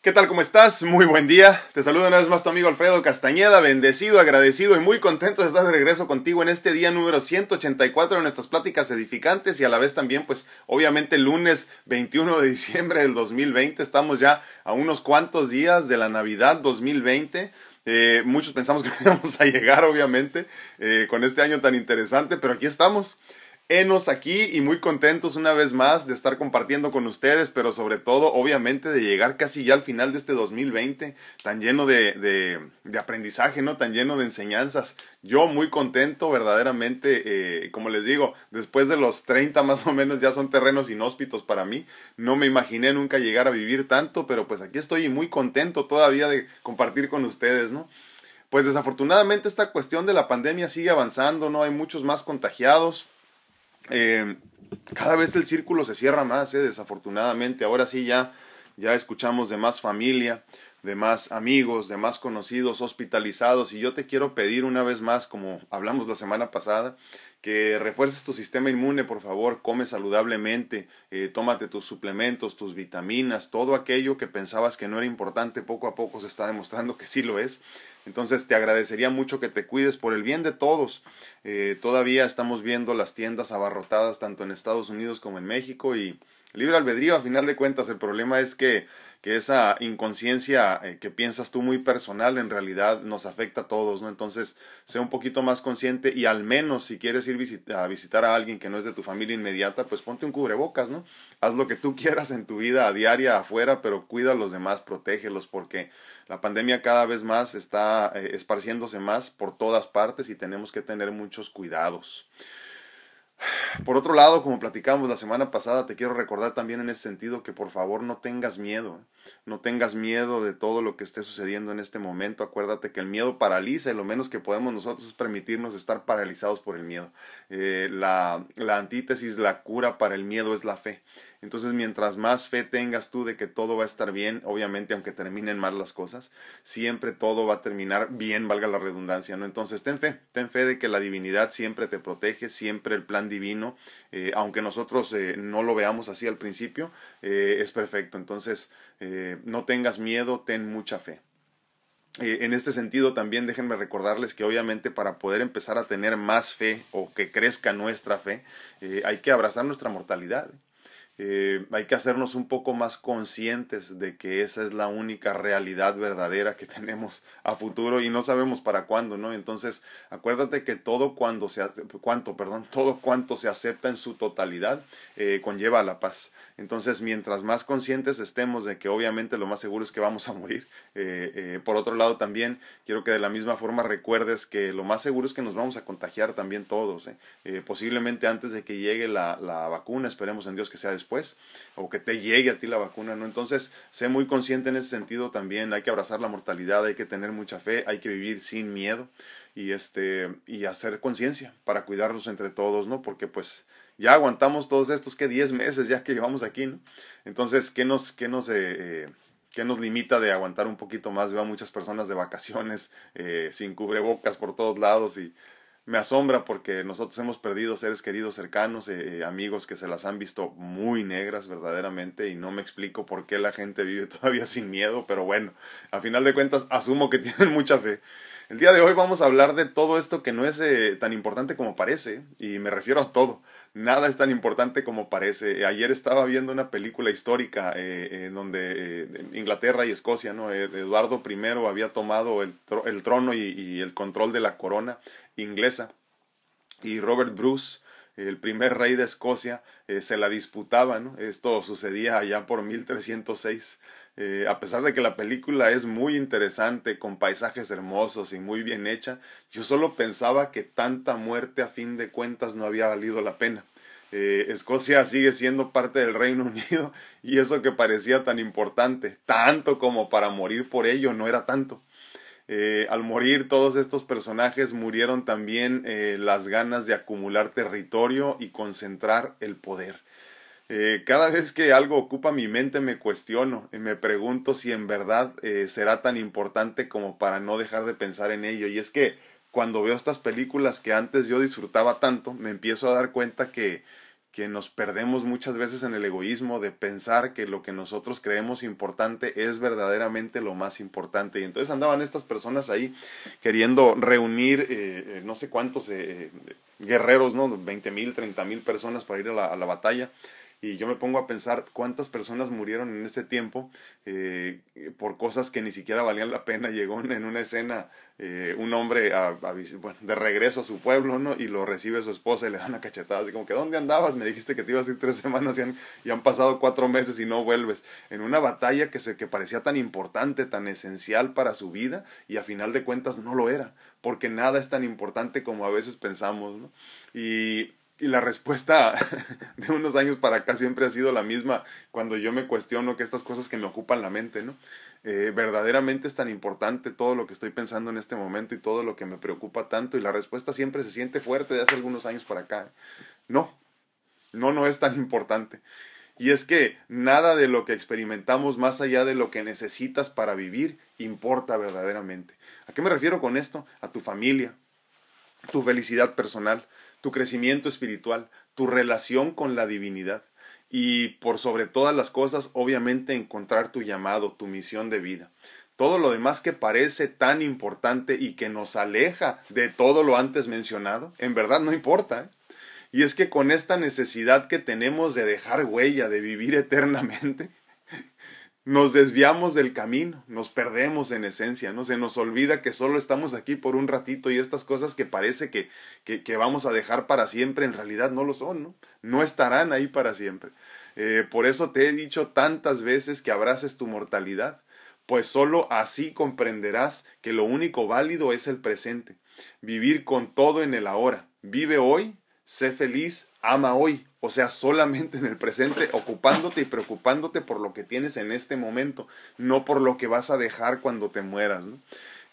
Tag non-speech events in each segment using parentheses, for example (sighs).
¿Qué tal? ¿Cómo estás? Muy buen día. Te saluda una vez más tu amigo Alfredo Castañeda, bendecido, agradecido y muy contento de estar de regreso contigo en este día número 184 de nuestras pláticas edificantes y a la vez también, pues, obviamente lunes 21 de diciembre del 2020. Estamos ya a unos cuantos días de la Navidad 2020. Eh, muchos pensamos que (laughs) íbamos a llegar, obviamente, eh, con este año tan interesante, pero aquí estamos. Enos aquí y muy contentos una vez más de estar compartiendo con ustedes, pero sobre todo, obviamente, de llegar casi ya al final de este 2020, tan lleno de, de, aprendizaje, ¿no? Tan lleno de enseñanzas. Yo muy contento, verdaderamente, eh, como les digo, después de los 30 más o menos ya son terrenos inhóspitos para mí. No me imaginé nunca llegar a vivir tanto, pero pues aquí estoy muy contento todavía de compartir con ustedes, ¿no? Pues desafortunadamente esta cuestión de la pandemia sigue avanzando, ¿no? Hay muchos más contagiados eh, cada vez el círculo se cierra más, eh, desafortunadamente. Ahora sí ya, ya escuchamos de más familia, de más amigos, de más conocidos hospitalizados. Y yo te quiero pedir una vez más, como hablamos la semana pasada, que refuerces tu sistema inmune, por favor, come saludablemente, eh, tómate tus suplementos, tus vitaminas, todo aquello que pensabas que no era importante, poco a poco se está demostrando que sí lo es. Entonces te agradecería mucho que te cuides por el bien de todos. Eh, todavía estamos viendo las tiendas abarrotadas tanto en Estados Unidos como en México y libre albedrío a final de cuentas el problema es que que esa inconsciencia eh, que piensas tú muy personal en realidad nos afecta a todos, ¿no? Entonces, sea un poquito más consciente y al menos si quieres ir a visitar a alguien que no es de tu familia inmediata, pues ponte un cubrebocas, ¿no? Haz lo que tú (laughs) quieras en tu vida diaria afuera, pero cuida a los demás, protégelos, porque la pandemia cada vez más está eh, esparciéndose más por todas partes y tenemos que tener muchos cuidados. Por otro lado, como platicamos la semana pasada, te quiero recordar también en ese sentido que por favor no tengas miedo, no tengas miedo de todo lo que esté sucediendo en este momento. Acuérdate que el miedo paraliza y lo menos que podemos nosotros es permitirnos estar paralizados por el miedo. Eh, la, la antítesis, la cura para el miedo es la fe. Entonces, mientras más fe tengas tú de que todo va a estar bien, obviamente, aunque terminen mal las cosas, siempre todo va a terminar bien, valga la redundancia, ¿no? Entonces, ten fe, ten fe de que la divinidad siempre te protege, siempre el plan divino, eh, aunque nosotros eh, no lo veamos así al principio, eh, es perfecto. Entonces, no tengas miedo, ten mucha fe. en este sentido también déjenme recordarles que obviamente para poder empezar a tener más fe o que crezca nuestra fe, hay que abrazar nuestra mortalidad. Eh, hay que hacernos un poco más conscientes de que esa es la única realidad verdadera que (laughs) tenemos a futuro y no sabemos para cuándo, ¿no? Entonces, acuérdate que todo cuando se cuanto, perdón, (laughs) todo cuanto se acepta en su totalidad eh, conlleva la paz. Entonces, mientras más conscientes estemos de que obviamente lo más seguro es que vamos a morir, eh, por otro lado también quiero que de la misma forma recuerdes que lo más seguro es que nos vamos a contagiar también todos, posiblemente antes de que llegue la, la vacuna, esperemos en Dios que sea después después o que te llegue a ti la vacuna, ¿no? Entonces, sé muy consciente en ese sentido también, hay que abrazar la mortalidad, hay que tener mucha fe, hay que vivir sin miedo y este y hacer conciencia para cuidarnos entre todos, ¿no? Porque pues ya aguantamos todos estos que 10 meses ya que llevamos aquí, ¿no? Entonces, ¿qué nos qué nos eh, ¿Qué nos limita de aguantar un poquito más? Veo a muchas personas de vacaciones eh, sin cubrebocas por todos lados y me asombra porque nosotros hemos perdido seres queridos cercanos, eh, eh, amigos que se las han visto muy negras verdaderamente y no me explico por qué la gente vive (laughs) todavía sin miedo, pero bueno, a final de cuentas asumo que (laughs) tienen mucha fe. El día de hoy vamos a hablar de todo esto que no es eh, tan importante como parece y me refiero a todo. Nada es tan importante como parece. Ayer estaba viendo una película histórica en donde Inglaterra y Escocia, ¿no? Eduardo I había tomado el, trono y el control de la corona inglesa y Robert Bruce, el primer rey de Escocia, eh, se la disputaban. Esto sucedía allá por 1306. Eh, a pesar de que la película es muy interesante, con paisajes hermosos y muy bien hecha, yo solo pensaba que tanta muerte a fin de cuentas no había valido la pena. Eh, Escocia sigue siendo parte del Reino (laughs) Unido y eso que parecía tan importante, tanto como para morir por ello, no era tanto. Eh, al morir todos estos personajes murieron también las ganas de acumular territorio y concentrar el poder. Eh, cada vez que algo ocupa mi mente me cuestiono y me pregunto si en verdad será tan importante como para no dejar de pensar en ello. Y es que cuando veo estas películas que antes yo disfrutaba tanto, me empiezo a dar cuenta que que nos perdemos muchas veces en el egoísmo de pensar que lo que nosotros creemos importante es verdaderamente lo más importante. Y entonces andaban estas personas ahí queriendo reunir eh, eh, no sé cuántos eh, guerreros, ¿no? 20 mil, 30 mil personas para ir a la batalla y yo me pongo a pensar cuántas personas murieron en ese tiempo eh, por cosas que ni siquiera valían la pena. (laughs) Llegó en una escena eh, un hombre de regreso a su pueblo, ¿no? Y lo recibe su esposa y le da una cachetada, así como que, ¿dónde andabas? Me dijiste que te ibas a ir tres (laughs) semanas y han, y han pasado cuatro meses y no vuelves. En una batalla que, se, que parecía tan importante, tan esencial para su vida y a final de cuentas no lo era, porque nada es tan importante como a veces pensamos, ¿no? Y y la respuesta (laughs) de unos años para acá siempre ha sido la misma cuando yo me cuestiono que estas cosas que me ocupan la mente, ¿no? Eh, verdaderamente es tan importante todo lo que estoy pensando en este momento y todo lo que me preocupa tanto y la respuesta siempre se siente fuerte de hace algunos años para acá. No, no, no es tan importante. Y es que nada de lo que experimentamos más allá de lo que necesitas para vivir importa verdaderamente. ¿A qué me refiero con esto? A tu familia, tu felicidad personal, tu crecimiento espiritual, tu relación con la divinidad y por sobre todas las cosas, obviamente, encontrar tu llamado, tu misión de vida. Todo lo demás que parece tan importante y que nos aleja de todo lo antes mencionado, en verdad no importa. ¿eh? Y es que con esta necesidad que tenemos de dejar huella, de vivir (laughs) eternamente, nos desviamos del camino, nos perdemos en esencia, ¿no? Se nos olvida que solo estamos aquí por un ratito y estas cosas que parece que, que, vamos a dejar para siempre, en realidad no lo son, ¿no? No estarán ahí para siempre. Eh, por eso te he dicho tantas veces que abraces tu mortalidad, pues solo así comprenderás que lo único válido es el presente, vivir con todo en el ahora. Vive hoy, sé feliz, ama hoy, o sea, solamente en el presente, ocupándote y preocupándote por lo que tienes en este momento, no por lo que vas a dejar cuando te mueras.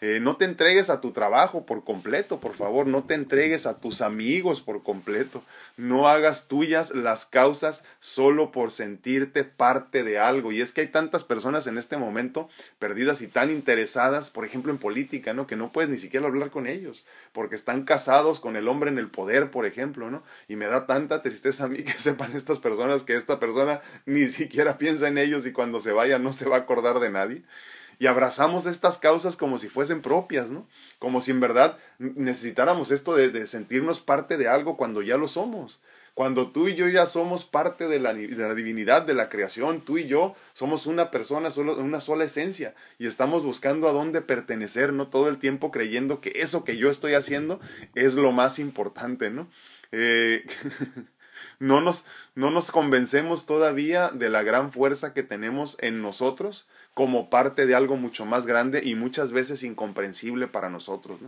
Eh, no te entregues a tu trabajo por completo, por favor, no te entregues a tus amigos por completo, no hagas tuyas las causas solo por sentirte parte de algo. Y es que hay tantas personas en este momento perdidas y tan interesadas, por ejemplo, en política, ¿no? Que no puedes ni siquiera hablar con ellos, porque están casados con el hombre en el poder, por ejemplo, ¿no? Y me da tanta tristeza a mí que (laughs) sepan estas personas que esta persona ni siquiera piensa en ellos y cuando se vaya no se va a acordar de nadie y abrazamos estas causas como si fuesen propias, ¿no? Como si en verdad necesitáramos esto de, sentirnos parte de algo cuando ya lo somos. Cuando tú y yo ya somos parte de la, de la, divinidad, de la creación, tú y yo somos una persona, solo, una sola esencia, y estamos buscando a dónde pertenecer, ¿no? Todo el tiempo creyendo que eso que yo estoy haciendo es lo más importante, ¿no? Eh, (laughs) no, nos, no nos convencemos todavía de la gran fuerza que tenemos en nosotros como parte de algo mucho más grande y muchas veces incomprensible para nosotros.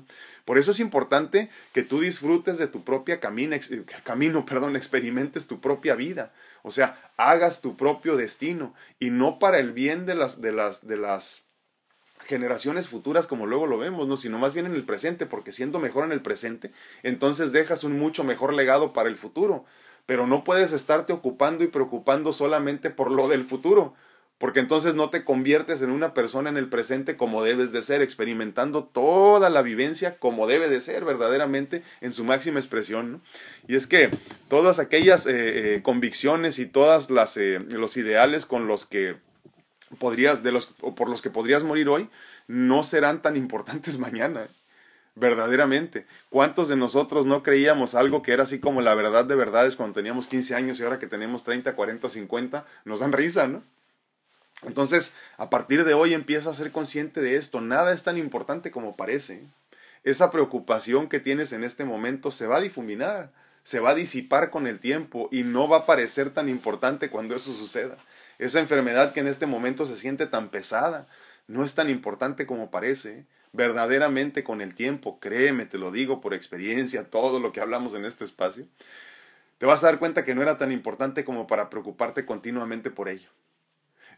Por eso es importante que tú disfrutes de tu propia camino, camino, perdón, experimentes tu propia vida. O sea, hagas tu propio destino y no para el bien de las, de las, de las generaciones futuras como luego lo vemos, ¿no? sino más bien en el presente, porque siendo mejor en el presente, entonces dejas un mucho mejor legado para el futuro. Pero no puedes estarte ocupando y preocupando solamente por lo del futuro, porque entonces no te conviertes en una persona en el presente como debes de ser, experimentando toda la vivencia como debe de ser verdaderamente en su máxima expresión. Y es que todas aquellas eh, eh, convicciones y todas las eh, los ideales con los que podrías de los o por los que podrías morir hoy no serán tan importantes (laughs) mañana. Verdaderamente. ¿Cuántos de nosotros no creíamos algo que era así como la verdad de verdades cuando teníamos 15 años y ahora que tenemos 30, 40, 50? Nos dan risa, ¿no? Entonces, a partir de hoy empieza a ser consciente de esto. Nada es tan importante como parece. Esa preocupación que tienes en este momento se va a difuminar, se va a disipar con el tiempo y no va a parecer tan importante cuando eso suceda. Esa enfermedad que en este momento se siente tan pesada no es tan importante como parece. Verdaderamente con el tiempo, créeme, te lo digo por experiencia, todo lo que hablamos en este espacio, te vas a dar cuenta que no era tan importante como para preocuparte continuamente por ello.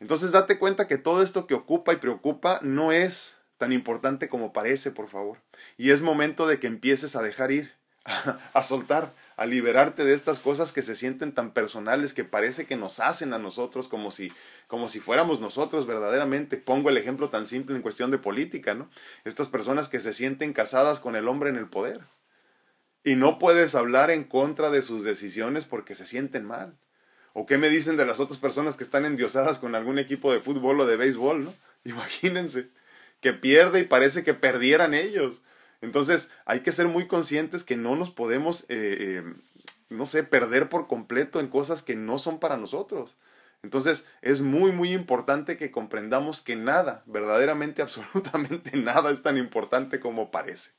Entonces date cuenta que todo esto que ocupa y preocupa no es tan importante como parece, por favor. Y es momento de que empieces a dejar ir, (laughs) a, soltar, a liberarte de estas cosas que se sienten tan personales que parece que nos hacen a nosotros como si como si fuéramos nosotros verdaderamente. Pongo el ejemplo tan simple en cuestión de política, ¿no? Estas personas que se sienten casadas con el hombre en el poder y no puedes hablar en contra de sus decisiones porque se sienten mal. ¿O qué me dicen de las otras personas que están endiosadas con algún equipo de fútbol o de béisbol, no? (laughs) Imagínense, que pierde y parece que perdieran ellos. Entonces hay que ser muy conscientes que no nos podemos, eh, eh, no sé, perder por completo en cosas que no son para nosotros. Entonces es muy, muy importante que comprendamos que nada, verdaderamente, (laughs) absolutamente nada es tan importante como parece.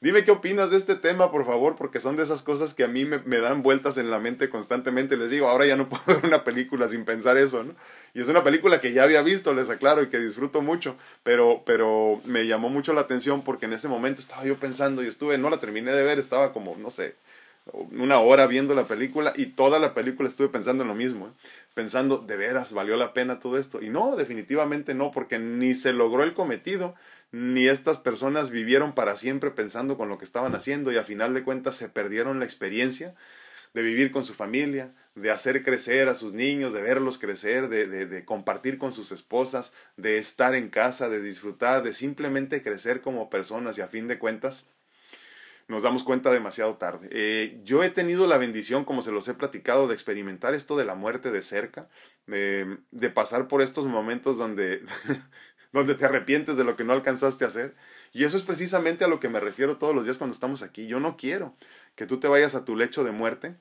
Dime qué opinas de este tema, por favor, porque son de esas cosas que a mí me, dan vueltas en la mente constantemente. Les digo, ahora ya no (laughs) puedo ver una película sin pensar eso, ¿no? Y es una película que ya había visto, les aclaro, y que disfruto mucho, pero, pero me llamó mucho la atención porque en ese momento estaba yo pensando y estuve, no la terminé de ver, estaba como, no sé, una hora viendo la película y toda la película estuve pensando en lo mismo, ¿eh? pensando, ¿de veras valió la pena todo esto? Y no, definitivamente no, porque ni se logró el cometido, ni estas personas vivieron para siempre pensando con lo que estaban haciendo y a final de cuentas se perdieron la experiencia de vivir con su familia, de hacer crecer a sus niños, de verlos crecer, de, de, compartir con sus esposas, de estar en casa, de disfrutar, de simplemente crecer como personas y a fin de cuentas nos damos cuenta demasiado tarde. Eh, yo he tenido la bendición, como se los he platicado, de experimentar esto de la muerte de cerca, de, de pasar por estos momentos donde (laughs) donde te arrepientes de lo que no alcanzaste a hacer. Y eso es precisamente a lo que me refiero todos los días cuando estamos aquí. Yo no quiero que tú te vayas a tu lecho de muerte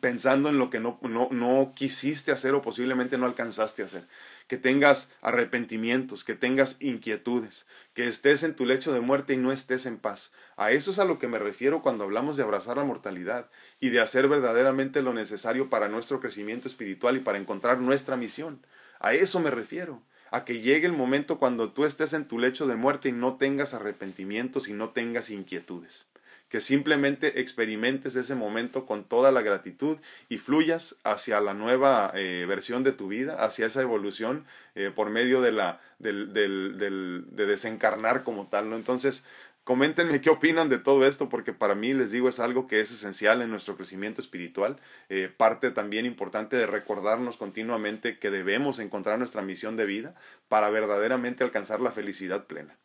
pensando en lo que no, no, no quisiste hacer o posiblemente no alcanzaste a hacer. Que tengas arrepentimientos, que tengas inquietudes, que estés en tu lecho de muerte y no estés en paz. A eso es a lo que me refiero cuando hablamos de abrazar la mortalidad y de hacer verdaderamente lo necesario para nuestro crecimiento espiritual y para encontrar nuestra misión. A eso me refiero a que llegue el momento cuando tú estés en tu lecho de muerte y no tengas arrepentimientos y no tengas inquietudes. Que simplemente experimentes ese momento con toda la gratitud y fluyas hacia la nueva eh, versión de tu vida, hacia esa evolución eh, por medio de la del, del, de desencarnar como tal. Entonces, Coméntenme qué opinan de todo esto, porque para mí, les digo, es algo que es esencial en nuestro crecimiento espiritual, eh, parte también importante de recordarnos continuamente que debemos encontrar nuestra misión de vida para verdaderamente alcanzar la felicidad plena.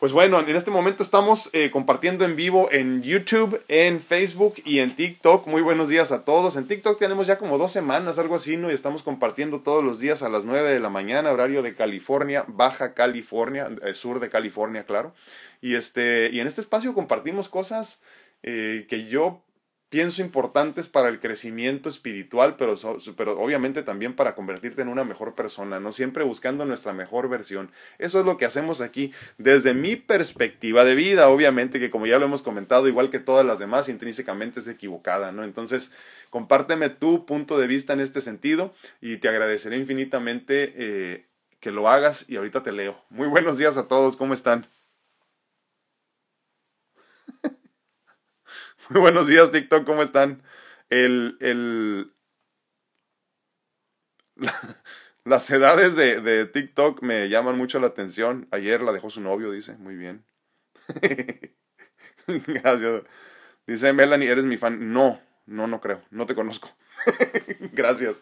Pues bueno, en este momento estamos eh, compartiendo en vivo en YouTube, en Facebook y en TikTok. Muy buenos días a todos. En TikTok tenemos ya como dos semanas, algo así, ¿no? Y estamos compartiendo todos los días a las 9 de la mañana, horario de California, Baja California, eh, sur de California, claro. Y, este, y en este espacio compartimos cosas eh, que yo pienso importantes para el crecimiento espiritual, pero, pero obviamente también para convertirte en una mejor persona, no siempre buscando nuestra mejor versión. Eso es lo que hacemos aquí desde mi perspectiva de vida, obviamente que como ya lo hemos comentado, igual que todas las demás, intrínsecamente es equivocada, ¿no? Entonces, compárteme tu punto de vista en este sentido y te agradeceré infinitamente eh, que lo hagas y ahorita te leo. Muy buenos días a todos, ¿cómo están? (laughs) Muy buenos días, TikTok, ¿cómo están? El, el, (laughs) las edades de, de, TikTok me llaman mucho la atención. Ayer la dejó su novio, dice. Muy bien. (laughs) Gracias. Dice Melanie, ¿eres mi fan? No, no, no creo. No te conozco. Gracias.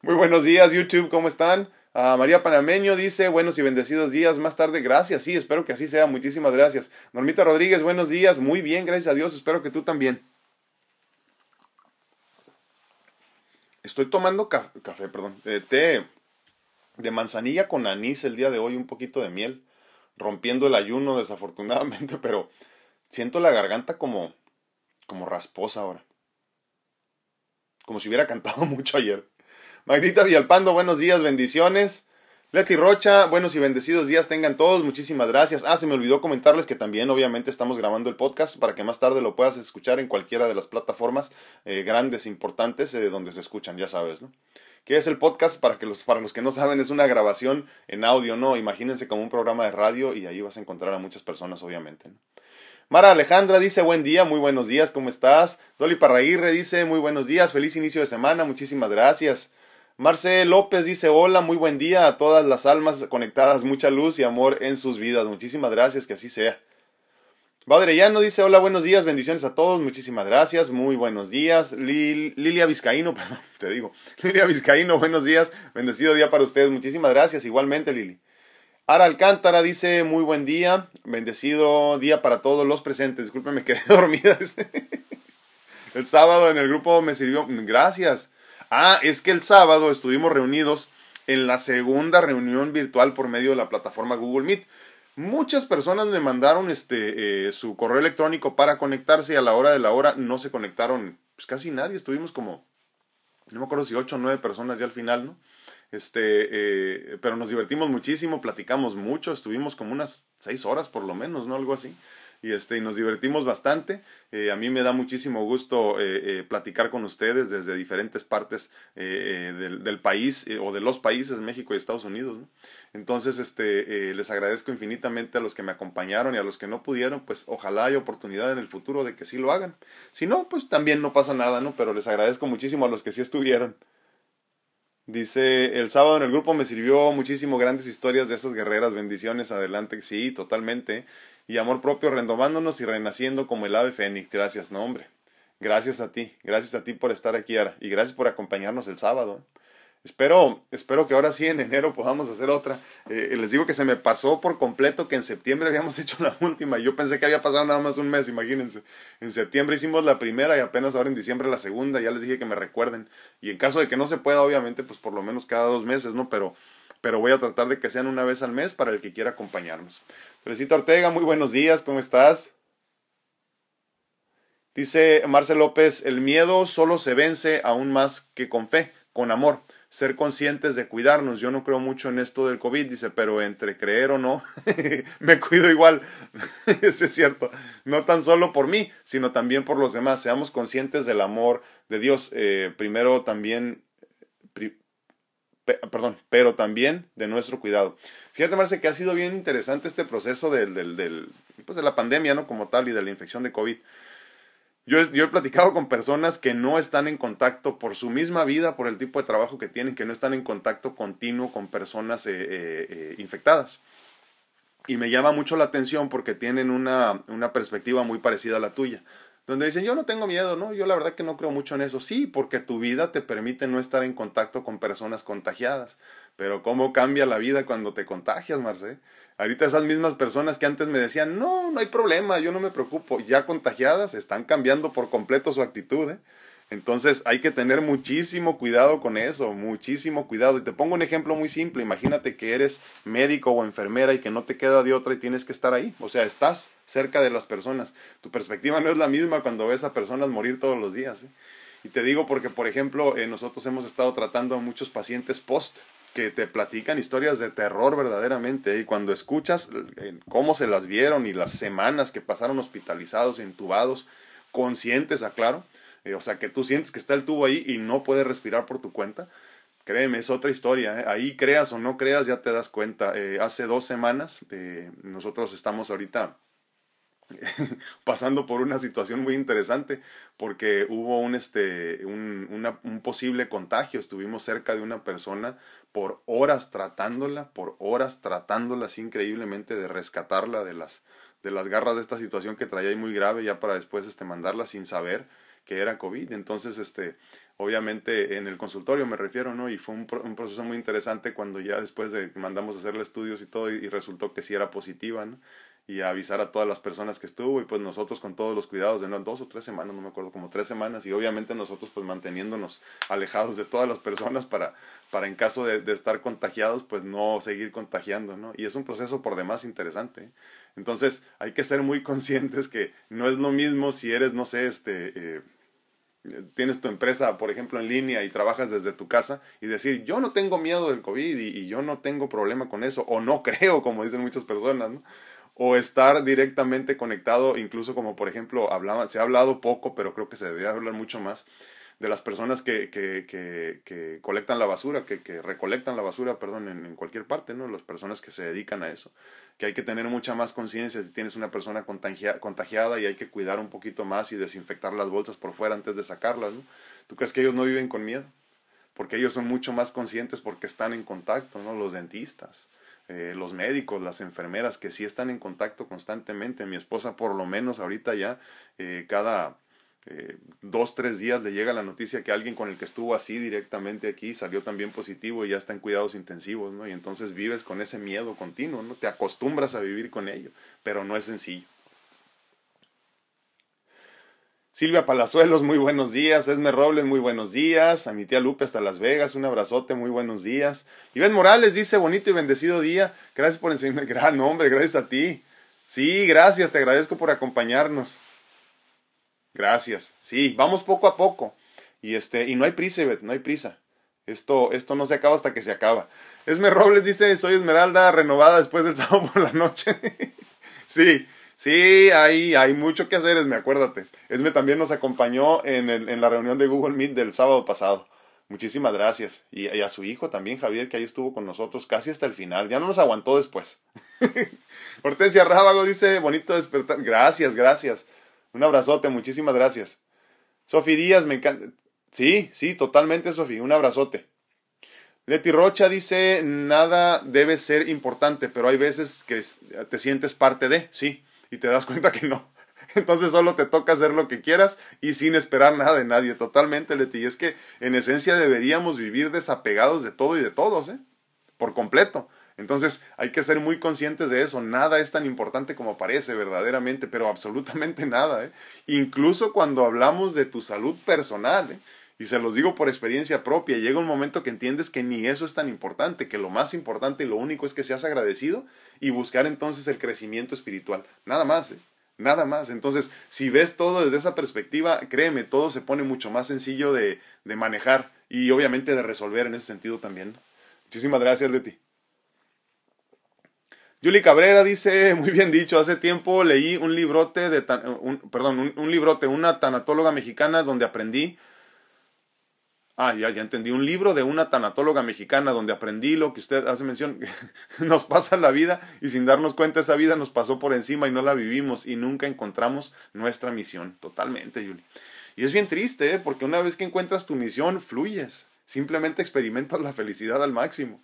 Muy buenos días, YouTube, ¿cómo están? Ah, María Panameño dice, buenos y bendecidos días. Más tarde, gracias. Sí, espero que así sea. Muchísimas gracias. Normita Rodríguez, buenos días. Muy bien, gracias a Dios. Espero que tú también. Estoy tomando café, perdón, eh, té de manzanilla con anís el día de hoy, un poquito de miel, rompiendo el ayuno (laughs) desafortunadamente, pero siento la garganta como, como rasposa ahora. Como si hubiera cantado (laughs) mucho ayer. Magdita Villalpando, buenos días, bendiciones. Leti Rocha, buenos y bendecidos días tengan todos, muchísimas gracias. Ah, se me olvidó comentarles que también obviamente estamos grabando el podcast para que más tarde lo puedas escuchar en cualquiera de las plataformas eh, grandes, importantes, eh, donde se escuchan, ya sabes, ¿no? ¿Qué es el podcast? Para, que los, para los que no saben, es una grabación en audio, ¿no? Imagínense como un programa de radio y ahí vas a encontrar a muchas personas, obviamente. ¿no? Mara Alejandra dice buen día, muy buenos días, ¿cómo estás? Dolly Parraguirre dice muy buenos días, feliz inicio de semana, muchísimas gracias. Marce López dice, hola, muy buen día a todas las almas conectadas, mucha luz y amor en sus vidas. Muchísimas gracias, que así sea. Badrellano dice, hola, buenos días, bendiciones a todos, muchísimas gracias, muy buenos días. Lilia Vizcaíno, (laughs) perdón, te digo, Lilia Vizcaíno, buenos días, bendecido día para ustedes, muchísimas gracias, igualmente Lili. Ara Alcántara dice, muy buen día, bendecido día para todos los presentes. Disculpen, me (laughs) quedé dormida. el sábado en el grupo me sirvió, gracias. Ah, es que el sábado estuvimos reunidos en la segunda reunión virtual por medio de la plataforma Google Meet. Muchas personas me mandaron este, eh, su correo electrónico para conectarse y a la hora de la hora no se conectaron pues casi nadie. Estuvimos como, no me acuerdo si ocho o nueve personas ya al final, ¿no? Este, eh, pero nos divertimos muchísimo, platicamos mucho, estuvimos como unas seis horas por lo menos, ¿no? Algo así y, este, y nos divertimos bastante. Eh, a mí me da muchísimo gusto eh, eh, platicar con ustedes desde diferentes partes del, del, país o de los países, México y Estados Unidos. Entonces, este, les agradezco infinitamente a los que me acompañaron y a los que no pudieron, pues ojalá haya oportunidad en el futuro de que sí lo hagan. Si no, pues también no pasa nada, ¿no? Pero les agradezco muchísimo a los que sí estuvieron. Dice, el sábado en el grupo me sirvió muchísimo grandes historias de esas guerreras, bendiciones, adelante, sí, totalmente y amor propio, renovándonos y renaciendo como el ave fénix. Gracias, no hombre. Gracias a ti, gracias a ti por estar aquí, Ara, y gracias por acompañarnos el sábado. Espero, espero que ahora sí en enero podamos hacer otra. Eh, les digo que se me pasó por completo que en septiembre habíamos (laughs) hecho la última. Yo pensé que había pasado nada más un mes, imagínense. En septiembre hicimos la primera y apenas ahora en diciembre la segunda. Ya les dije que me recuerden. Y en caso de que no se pueda, obviamente, pues por lo menos cada dos meses, ¿no? Pero, pero voy a tratar de que sean una vez al mes para el que quiera acompañarnos. Teresita Ortega, muy buenos días, ¿cómo estás? Dice Marcel López, el miedo solo se vence aún más que con fe, con amor, ser conscientes de cuidarnos. Yo no creo mucho en esto del COVID, dice, pero entre creer o no, (laughs) me cuido igual. (laughs) Eso es cierto. No tan solo por mí, sino también por los demás. Seamos conscientes del amor de Dios. Eh, primero también perdón, pero también de nuestro cuidado. Fíjate, Marce, que ha sido bien interesante este proceso del, del, pues de la pandemia, ¿no? Como tal, y de la infección de COVID. Yo he, yo he platicado con personas que no están en contacto por su misma vida, por el tipo de trabajo que tienen, que no están en contacto continuo con personas eh, eh, eh, infectadas. Y me llama mucho la atención porque tienen una, una perspectiva muy parecida a la tuya donde dicen, yo no tengo miedo, ¿no? Yo la verdad que no creo mucho en eso. Sí, porque tu vida te permite no estar en contacto con personas contagiadas. Pero ¿cómo cambia la vida cuando te contagias, Marce? Ahorita esas mismas personas que antes me decían, no, no hay problema, yo no me preocupo, ya contagiadas, están cambiando por completo su actitud, ¿eh? Entonces hay que tener muchísimo cuidado con eso, muchísimo cuidado. Y te pongo un ejemplo muy simple. Imagínate que eres médico o enfermera y que no te queda de otra y tienes que estar ahí. O sea, estás cerca de las personas. Tu perspectiva no es la misma cuando ves a personas morir todos los días. ¿eh? Y te digo porque, por ejemplo, eh, nosotros hemos estado tratando a muchos pacientes post que te platican historias de terror verdaderamente. ¿eh? Y cuando escuchas cómo se las vieron y las semanas que pasaron hospitalizados, intubados, conscientes, aclaro eh, o sea, que tú sientes que está el tubo ahí y no puedes respirar por tu cuenta. Créeme, es otra historia. ¿eh? Ahí creas o no creas, ya te das cuenta. Eh, hace dos semanas, nosotros estamos ahorita (laughs) pasando por una situación muy interesante porque hubo un, este, un, un posible contagio. Estuvimos cerca de una persona por horas tratándola, por horas tratándola así increíblemente de rescatarla de las, de las garras de esta situación que traía ahí muy grave ya para después este, mandarla sin saber que era COVID. Entonces, este, obviamente en el consultorio me refiero, ¿no? Y fue un, un proceso muy interesante cuando ya después de mandamos a hacerle estudios y todo y, resultó que sí era positiva, ¿no? Y avisar a todas las personas que estuvo y pues nosotros con todos los cuidados de ¿no? dos o tres semanas, no me acuerdo, como tres semanas y obviamente nosotros pues manteniéndonos alejados de todas las personas para, para en caso de, de estar contagiados pues no seguir contagiando, ¿no? Y es un proceso por demás interesante. ¿eh? Entonces hay que ser muy conscientes que no es lo mismo si eres, no sé, este... Eh, tienes tu empresa, por ejemplo, en línea y trabajas desde tu casa y decir, yo no tengo miedo del COVID y, yo no tengo problema con eso, o no (laughs) creo, como dicen muchas personas, ¿no? O estar directamente conectado, incluso como por ejemplo, hablaba, se ha hablado poco, pero creo que se debería hablar mucho más, de las personas que, que, que, que colectan la basura, que, que recolectan la basura, perdón, en, en, cualquier parte, ¿no? Las personas que se dedican a eso. Que hay que tener mucha más conciencia si tienes una persona contagia, contagiada y hay que cuidar un poquito más y desinfectar las bolsas por fuera antes de sacarlas, ¿no? ¿Tú crees que ellos no viven con miedo? Porque ellos son mucho más conscientes porque están en contacto, ¿no? Los dentistas. Eh, los médicos, las enfermeras que sí están en contacto constantemente. Mi esposa por lo menos ahorita ya eh, cada eh, dos, tres días le llega la noticia que alguien con el que estuvo así directamente aquí salió también positivo y ya está en cuidados intensivos, ¿no? Y entonces vives con ese miedo continuo, ¿no? Te acostumbras a vivir con ello, pero no es sencillo. Silvia Palazuelos, muy buenos días. Esme Robles, muy buenos días. A mi tía Lupe hasta Las Vegas, un abrazote, muy buenos días. Iván Morales dice, bonito y bendecido día. Gracias por enseñarme. (laughs) Gran nombre, gracias a ti. Sí, gracias, te agradezco por acompañarnos. Gracias. Sí, vamos poco a poco. Y este, y no hay prisa, no hay prisa. Esto, esto no se acaba hasta que se acaba. Esme Robles dice, soy Esmeralda renovada después del (laughs) sábado por la noche. (laughs) sí, sí, hay, hay mucho que hacer, Esme, acuérdate. Esme también nos acompañó en, el, en la reunión de Google Meet del sábado pasado. Muchísimas gracias. Y, y, a su hijo también, Javier, que ahí estuvo con nosotros casi hasta el final. Ya no nos aguantó después. (laughs) Hortensia Rábago dice, bonito despertar. Gracias, gracias. Un abrazote, muchísimas gracias. Sofi Díaz, me encanta. Sí, sí, totalmente, Sofi. Un abrazote. Leti Rocha dice, nada debe ser importante, pero hay veces que te sientes parte de, sí, y te das (laughs) cuenta que no. Entonces solo te toca hacer lo que quieras y sin esperar nada de nadie. Totalmente, Leti. Y es que en esencia deberíamos vivir desapegados de todo y de todos, ¿eh? Por completo. Entonces hay que ser muy conscientes de eso. Nada es tan importante como parece verdaderamente, pero absolutamente (laughs) nada. ¿eh? Incluso cuando hablamos de tu salud personal, ¿eh? y se los digo por experiencia propia, llega un momento que entiendes que ni eso es tan importante, que lo más importante y lo único es que seas agradecido y buscar entonces el crecimiento espiritual. Nada más. ¿eh? Nada más. Entonces, si ves todo desde esa perspectiva, créeme, todo se pone mucho más sencillo de, de manejar y obviamente de resolver en ese sentido también. Muchísimas gracias, Leti. Yuli Cabrera dice, (laughs) muy bien dicho, hace tiempo leí un librote de, un, perdón, un, librote, una tanatóloga mexicana donde aprendí, ah, ya, ya entendí, un libro de una tanatóloga mexicana donde aprendí lo que usted hace mención, (laughs) nos pasa la vida y sin darnos cuenta esa vida nos pasó por encima y no la vivimos y nunca encontramos nuestra misión, totalmente, Yuli. Y es bien triste, ¿eh? porque una vez que encuentras tu misión, fluyes, simplemente experimentas la felicidad al máximo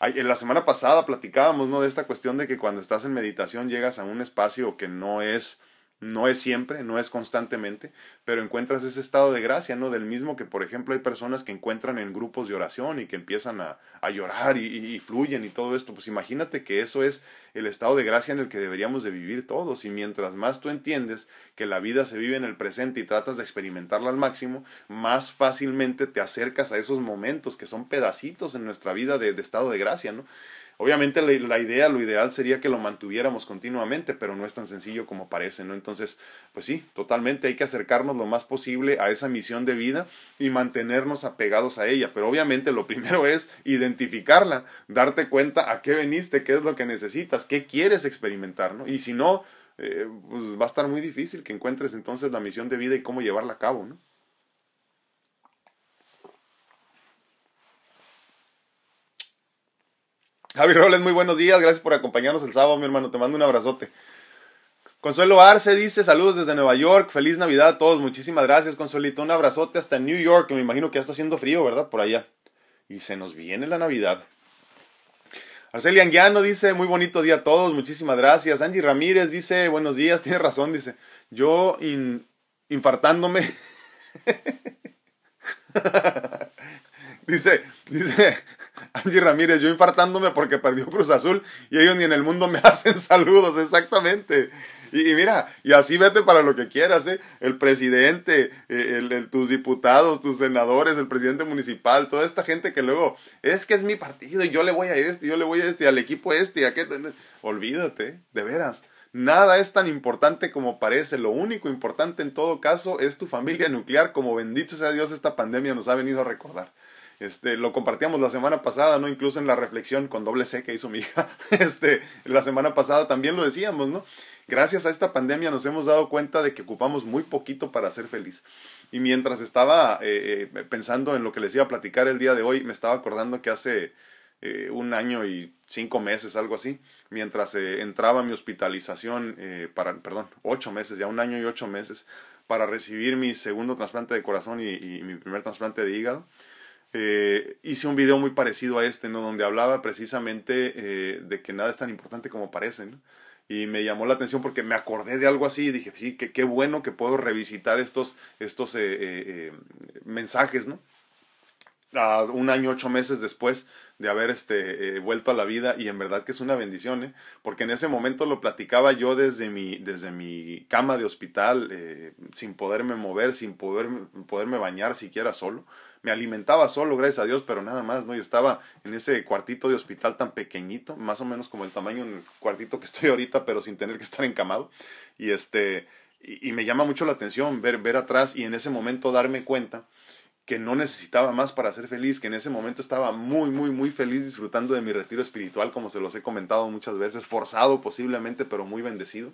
en la semana pasada platicábamos, ¿no? De esta cuestión de que cuando estás en meditación llegas a un espacio que no es no es siempre, no es constantemente, pero encuentras ese estado de gracia, ¿no? Del mismo que, por ejemplo, hay personas que encuentran en grupos de oración y que empiezan a, llorar y, y, fluyen y todo esto. Pues imagínate que eso es el estado de gracia en el que deberíamos de vivir todos. Y mientras más tú entiendes que la vida se vive en el presente y tratas de experimentarla al máximo, más fácilmente te acercas a esos momentos que son pedacitos en nuestra vida de, de estado de gracia, ¿no? Obviamente la, idea, lo ideal sería que lo mantuviéramos continuamente, pero no es tan sencillo como parece, ¿no? Entonces, pues sí, totalmente hay que acercarnos lo más posible a esa misión de vida y mantenernos apegados a ella, pero obviamente lo (laughs) primero es identificarla, darte cuenta a qué veniste, qué es lo que necesitas, qué quieres experimentar, ¿no? Y si no, eh, pues va a estar muy difícil que encuentres entonces la misión de vida y cómo llevarla a cabo, ¿no? Javi Robles, muy buenos días. Gracias por acompañarnos el sábado, mi hermano. Te mando un abrazote. Consuelo Arce dice saludos desde Nueva York. Feliz Navidad a todos. Muchísimas gracias, Consuelito. Un abrazote hasta New York, que me imagino que ya está haciendo frío, ¿verdad? Por allá. Y se nos viene la Navidad. Arcelia Anguiano dice, muy bonito día a todos, muchísimas gracias. Angie Ramírez dice, buenos días, (laughs) tiene razón, dice, yo infartándome. (laughs) dice, dice, Angie Ramírez, yo infartándome porque perdió Cruz Azul y ellos ni en el mundo me (laughs) hacen saludos, exactamente. Y, mira, y así vete para lo que quieras, ¿eh? El presidente, eh, tus diputados, tus senadores, el presidente municipal, toda esta gente que luego, es que es mi partido y yo le voy a este, yo le voy a este, al equipo este, a qué. Olvídate, de veras. Nada es tan importante como parece. Lo único importante en todo caso es tu familia nuclear, como bendito sea Dios esta pandemia nos ha venido a recordar. Este, lo compartíamos la semana pasada, ¿no? Incluso en la reflexión con doble C que hizo mi hija, (laughs) este, la semana pasada también lo decíamos, ¿no? Gracias a esta pandemia nos hemos dado cuenta de que ocupamos muy poquito para ser feliz. Y mientras estaba eh, eh, pensando en lo que les iba a platicar el día de hoy, me estaba acordando que hace eh, un año y cinco meses, algo así, mientras entraba mi hospitalización, para, perdón, ocho meses, ya un año y ocho meses, para recibir mi segundo trasplante de corazón y mi primer trasplante de hígado, eh, hice un video muy parecido a este, ¿no? Donde hablaba precisamente eh, de que nada es tan importante como parece, ¿no? y me llamó la atención porque me acordé de algo así y dije, sí, qué, qué bueno que puedo revisitar estos, estos eh, mensajes, ¿no? un año, ocho meses después de haber este, vuelto a la vida y en verdad que es una bendición, ¿eh? porque en ese momento lo platicaba yo desde mi, desde mi cama de hospital, sin poderme mover, sin poder, poderme bañar siquiera solo, me alimentaba solo, gracias a Dios, pero nada más, ¿no? Y estaba en ese cuartito de hospital tan pequeñito, más o menos como el tamaño del cuartito que estoy (laughs) ahorita, pero sin tener que estar encamado. Y este, y, me llama mucho la atención ver, ver atrás y en ese momento darme cuenta que no necesitaba más para ser feliz, que en ese momento estaba muy, muy, muy feliz disfrutando de mi retiro espiritual, como se los he comentado muchas veces, forzado posiblemente, pero muy bendecido.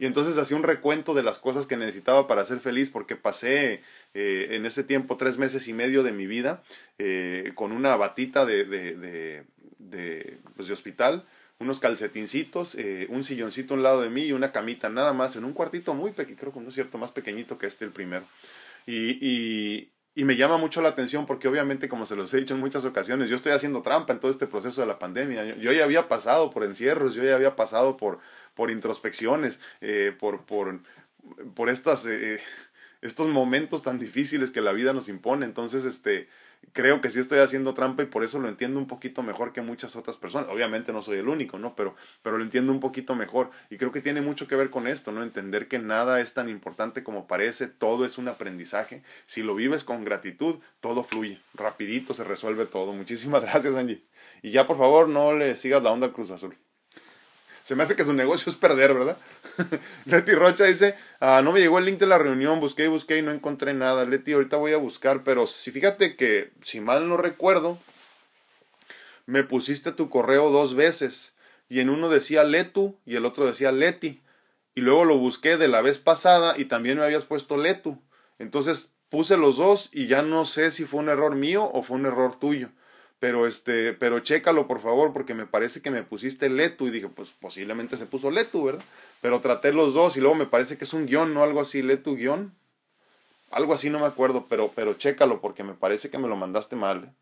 Y entonces hacía un recuento de las cosas que necesitaba para ser feliz, porque pasé eh, en ese tiempo tres meses y medio de mi vida eh, con una batita de, de, de, de, pues de hospital, unos calcetincitos, eh, un silloncito a un lado de mí y una camita nada más, en un cuartito muy pequeño, creo que es cierto, más pequeñito que este el primero. Y, y, y me llama mucho la atención porque obviamente, como se los he dicho en muchas ocasiones, yo estoy haciendo trampa en todo este proceso de la pandemia. Yo, ya había pasado por encierros, yo ya había pasado por, por introspecciones, eh, por, por, por estas, eh, estos momentos tan difíciles que la vida nos impone. Entonces, este, creo que sí estoy haciendo trampa y por eso lo entiendo un poquito mejor que muchas otras personas. Obviamente no soy el único, ¿no? Pero, pero lo entiendo un poquito mejor. Y creo que tiene mucho que ver con esto, ¿no? Entender que nada es tan importante como parece, todo es un aprendizaje. Si lo vives con gratitud, todo fluye. Rapidito se resuelve todo. Muchísimas (laughs) gracias, Angie. Y ya por favor no le sigas la onda al Cruz Azul. Se me hace que su negocio es perder, ¿verdad? (laughs) Leti Rocha dice, ah, no me llegó el link de la reunión, busqué y busqué y no encontré nada. Leti, ahorita voy a buscar, pero si fíjate que, si mal no recuerdo, me pusiste tu correo dos veces y en uno decía Letu y el otro decía Leti. Y luego lo busqué de la vez pasada y también me habías puesto Letu. Entonces puse los dos y ya no sé si fue un error mío o fue un error tuyo pero este, pero chécalo por favor, porque me parece que me pusiste Letu y dije, pues posiblemente se puso Letu, ¿verdad? Pero traté los dos y luego me parece que es un guion, ¿no? Algo así, Letu guion. Algo así no me acuerdo, pero, pero chécalo porque me parece que me lo mandaste mal. ¿eh?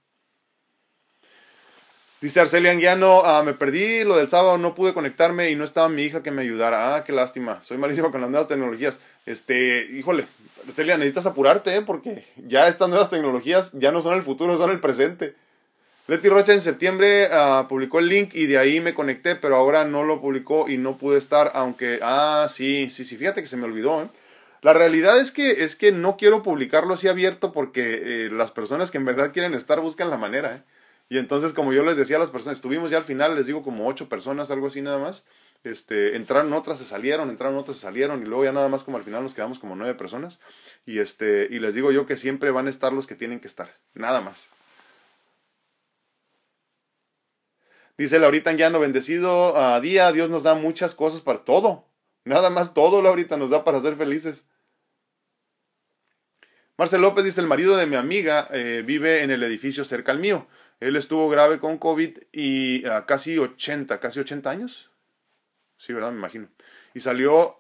Dice Arcelia Anguiano, ah, me perdí lo del sábado, no pude conectarme y no estaba mi hija que me ayudara. Ah, qué lástima. Soy malísimo con las nuevas tecnologías. Este, híjole, Arcelia, necesitas apurarte, ¿eh? porque ya estas nuevas tecnologías ya no son el futuro, son el presente. Leti Rocha en septiembre uh, publicó el link y de ahí me conecté, pero ahora no lo publicó y no pude estar, aunque, ah, sí, sí, sí, fíjate que se me olvidó. ¿eh? La realidad es que, es que no quiero publicarlo así abierto porque eh, las personas que en verdad quieren estar buscan la manera. ¿eh? Y entonces, como yo les decía a las personas, estuvimos ya al final, les digo como ocho personas, algo así nada más. Este, entraron otras, se salieron, entraron otras, se salieron, y luego ya nada más como al final nos quedamos como nueve personas. Y este, y les digo yo que siempre van a estar los que tienen que estar, nada más. Dice Laurita Anguiano, bendecido a día, Dios nos da muchas cosas para todo. Nada más todo, Laurita, nos da para ser felices. Marcel López dice, el marido de mi amiga eh, vive en el edificio cerca al mío. Él estuvo grave con COVID y casi 80, casi 80 años. Sí, ¿verdad? Me imagino. Y salió,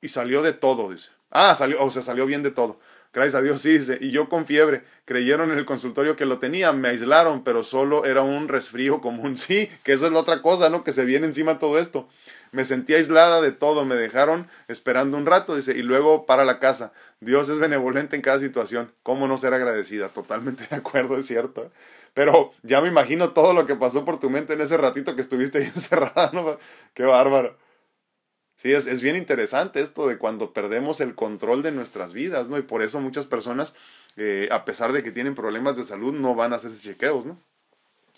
y salió de todo, dice. Ah, salió, o sea, salió bien de todo. Gracias a Dios sí, dice, y yo con fiebre. Creyeron en el consultorio que lo tenía, me aislaron, pero solo era un resfrío común. (laughs) Sí, que esa es la otra cosa, ¿no? Que se viene encima todo esto. Me sentí aislada de todo, me dejaron esperando un rato, dice, y luego para la casa. Dios es benevolente en cada situación. ¿Cómo no ser agradecida? Totalmente (laughs) de acuerdo, es cierto. Pero ya me imagino todo lo que pasó por tu mente en ese ratito que estuviste ahí (laughs) encerrada, ¿no? Qué bárbaro. Sí, es, es, bien interesante esto de cuando perdemos el control de nuestras vidas, ¿no? Y por eso muchas personas, eh, a pesar de que tienen problemas de salud, no van a hacerse chequeos, ¿no?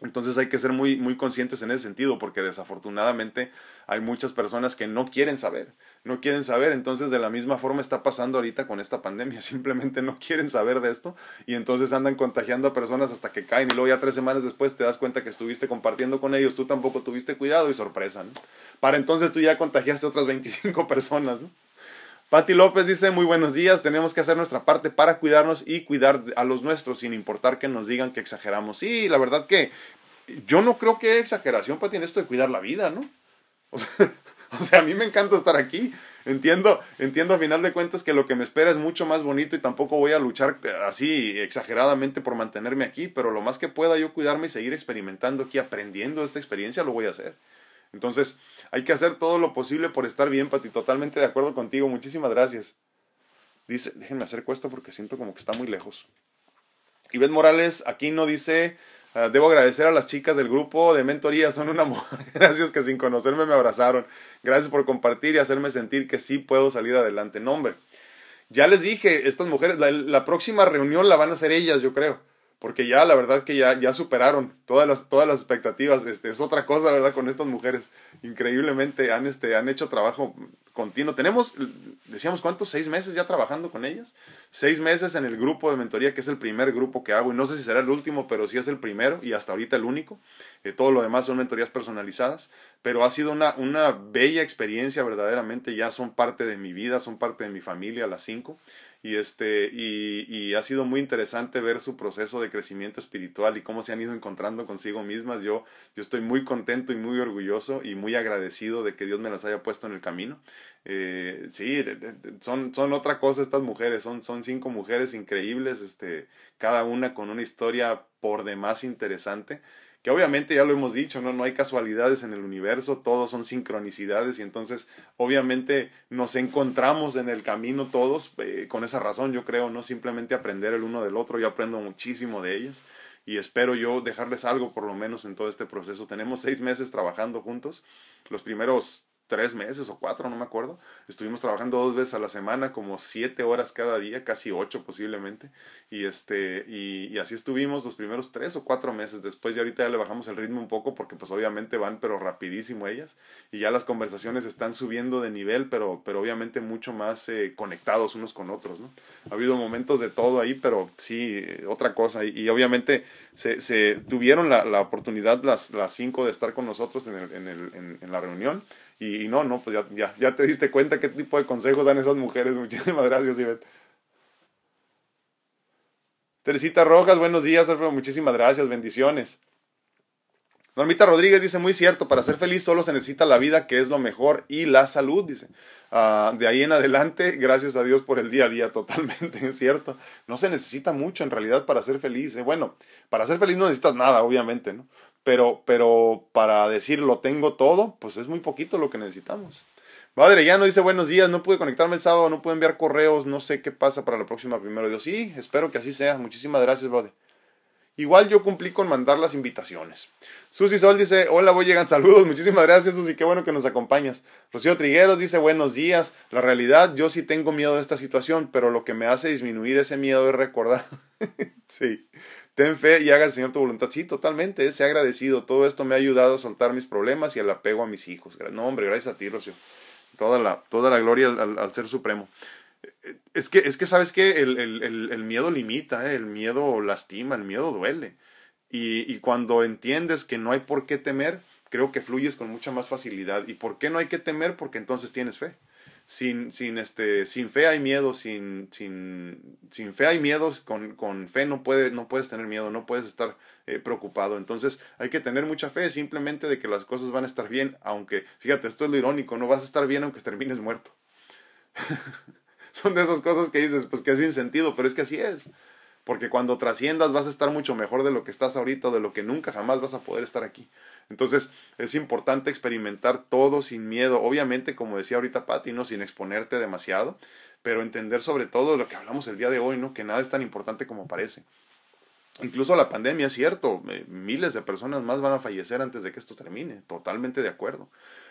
Entonces hay que ser muy, muy conscientes en ese sentido, porque desafortunadamente hay muchas personas que no quieren saber, no quieren saber, entonces de la misma forma está pasando ahorita con esta pandemia, (laughs) simplemente no quieren saber de esto y entonces andan contagiando a personas hasta que caen y luego ya tres semanas después te das cuenta que estuviste compartiendo con ellos, tú tampoco tuviste cuidado y sorpresa, ¿no? Para entonces tú ya contagiaste otras 25 (laughs) personas, ¿no? Pati López dice, muy buenos días, tenemos que hacer nuestra parte para cuidarnos y cuidar a los nuestros sin importar que nos digan que exageramos. Sí, la verdad que yo no creo que exageración, Pati, en esto de cuidar la vida, ¿no? (laughs) O sea, (laughs) a mí me encanta estar aquí. Entiendo, entiendo a final de cuentas que lo que me espera es mucho más bonito y tampoco voy a luchar así exageradamente por mantenerme aquí, pero lo más que pueda yo cuidarme y seguir experimentando aquí, aprendiendo esta experiencia, lo voy a hacer. Entonces, hay que hacer todo lo posible por estar bien, Pati. Totalmente de acuerdo contigo. Muchísimas gracias. Dice, déjenme hacer esto porque siento como que está muy lejos. Ivette Morales aquí no dice, ah, debo agradecer a las chicas del grupo de mentoría, son un amor. (laughs) Gracias que sin conocerme me abrazaron. Gracias por compartir y hacerme sentir que sí puedo salir adelante. No, hombre. Ya les dije, estas mujeres, la próxima reunión la van a hacer ellas, yo creo porque ya la verdad que ya, ya superaron todas las, todas las expectativas. Este, es otra cosa, ¿verdad? Con estas mujeres. Increíblemente han, este, han hecho trabajo continuo. Tenemos, decíamos, ¿cuántos? ¿Seis meses ya trabajando con ellas? Seis meses en el grupo de mentoría, que es el primer grupo que hago. Y no sé si será el último, pero sí es el primero y hasta ahorita el único. Eh, todo lo demás son mentorías personalizadas. Pero ha sido una, una bella experiencia, verdaderamente. Ya son parte de mi vida, son parte de mi familia, las cinco y este y, y, ha sido muy interesante ver su proceso de crecimiento espiritual y cómo se han ido encontrando consigo mismas. Yo yo estoy muy contento y muy orgulloso y muy agradecido de que Dios me las haya puesto en el camino. Eh, sí son son otra cosa estas mujeres son son cinco mujeres increíbles este cada una con una historia por demás interesante que obviamente ya lo hemos dicho, ¿no? no hay casualidades en el universo, todos son sincronicidades y entonces obviamente nos encontramos en el camino todos eh, con esa razón, yo creo, no simplemente aprender el uno del otro, yo aprendo muchísimo de ellas y espero yo dejarles algo por lo menos en todo este proceso. Tenemos seis meses trabajando juntos, los primeros tres meses o cuatro, no me acuerdo. Estuvimos trabajando dos veces a la semana, como siete horas cada día, casi ocho posiblemente. Y, este, y, y, así estuvimos los primeros tres o cuatro meses. Después ya ahorita ya le bajamos el ritmo un poco porque pues obviamente van pero rapidísimo ellas. Y ya las conversaciones están subiendo de nivel, pero, pero obviamente mucho más eh, conectados unos con otros. ¿no? Ha habido momentos de todo ahí, pero sí, eh, otra cosa. Y, y obviamente se, se tuvieron la, la, oportunidad las, las cinco de estar con nosotros en, el, en, el, en, en la reunión y, no, no, pues ya, ya, ya te diste cuenta qué tipo de consejos dan esas mujeres. (laughs) Muchísimas gracias, Ivette. Teresita Rojas, buenos días, Alfredo. Muchísimas gracias, bendiciones. Normita Rodríguez dice, muy cierto, para ser feliz solo se necesita la vida, que es lo mejor, y la salud, dice. Uh, de ahí en adelante, gracias a Dios por el día a día, (laughs) totalmente, es cierto. No se necesita mucho en realidad para ser feliz. ¿eh? Bueno, para ser feliz no necesitas nada, obviamente, ¿no? Pero, pero para decir lo tengo todo, pues es muy poquito lo que necesitamos. Madre, ya no dice buenos días, no pude conectarme el sábado, no pude enviar correos, no sé qué pasa para la próxima primero. Dios, sí, espero que así sea. Muchísimas gracias, Bode. Igual yo cumplí con mandar las invitaciones. Susi Sol dice, hola, voy llegan saludos. Muchísimas gracias, Susi, qué bueno que nos acompañas. Rocío Trigueros dice, buenos días. La realidad, yo sí tengo miedo de esta situación, pero lo que me hace disminuir ese miedo es recordar. (laughs) sí. Ten fe y haga, Señor, tu voluntad. Sí, totalmente, eh, sé agradecido. Todo esto me ha ayudado a soltar mis problemas y el apego a mis hijos. No, hombre, gracias a ti, Rocío. Toda la, toda la gloria al, Ser Supremo. Eh, es que, es que ¿sabes qué? El, el, el, miedo limita, eh, el miedo lastima, el miedo duele. Y, y cuando entiendes que no hay por qué temer, creo que fluyes con mucha más facilidad. ¿Y por qué no hay que temer? Porque entonces tienes fe sin, sin, este, sin fe hay miedo, sin, sin, sin fe hay miedo, con, con fe no, no puedes tener miedo, no puedes estar eh, preocupado. Entonces hay que tener mucha fe simplemente de que las cosas van a estar bien, aunque, fíjate, esto es lo irónico, no vas a estar bien aunque termines muerto. (laughs) Son de esas cosas que dices, pues que es sin sentido, pero es que así es. Porque cuando trasciendas vas a estar mucho mejor de lo que estás ahorita, de lo que nunca jamás vas a poder estar aquí. Entonces es importante experimentar todo sin miedo, obviamente como decía ahorita Patti, ¿no? sin exponerte demasiado, pero entender sobre todo lo que hablamos el día de hoy, ¿no? que nada es tan importante como parece. Incluso la pandemia es cierto, eh, miles de personas más van a fallecer antes de que esto termine, totalmente de acuerdo.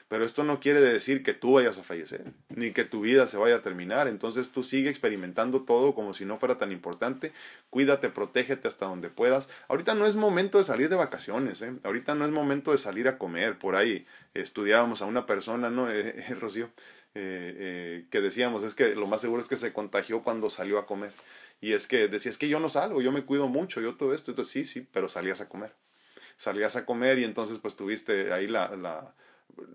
Pero esto no quiere decir que tú vayas a fallecer, ni que tu vida se vaya a terminar. Entonces tú sigue experimentando todo como si no fuera tan importante. Cuídate, protégete hasta donde puedas. Ahorita no es momento de salir de vacaciones, ¿eh? Ahorita no es momento de salir a comer. Por ahí estudiábamos a una persona, ¿no? (laughs) Eh, eh, Rocío, eh, que decíamos, es que lo más seguro es que se contagió cuando salió a comer. Y es que decía, es que yo no salgo, yo me cuido mucho, yo todo esto. Entonces sí, sí, pero salías a comer. Salías a comer y entonces pues tuviste ahí la, la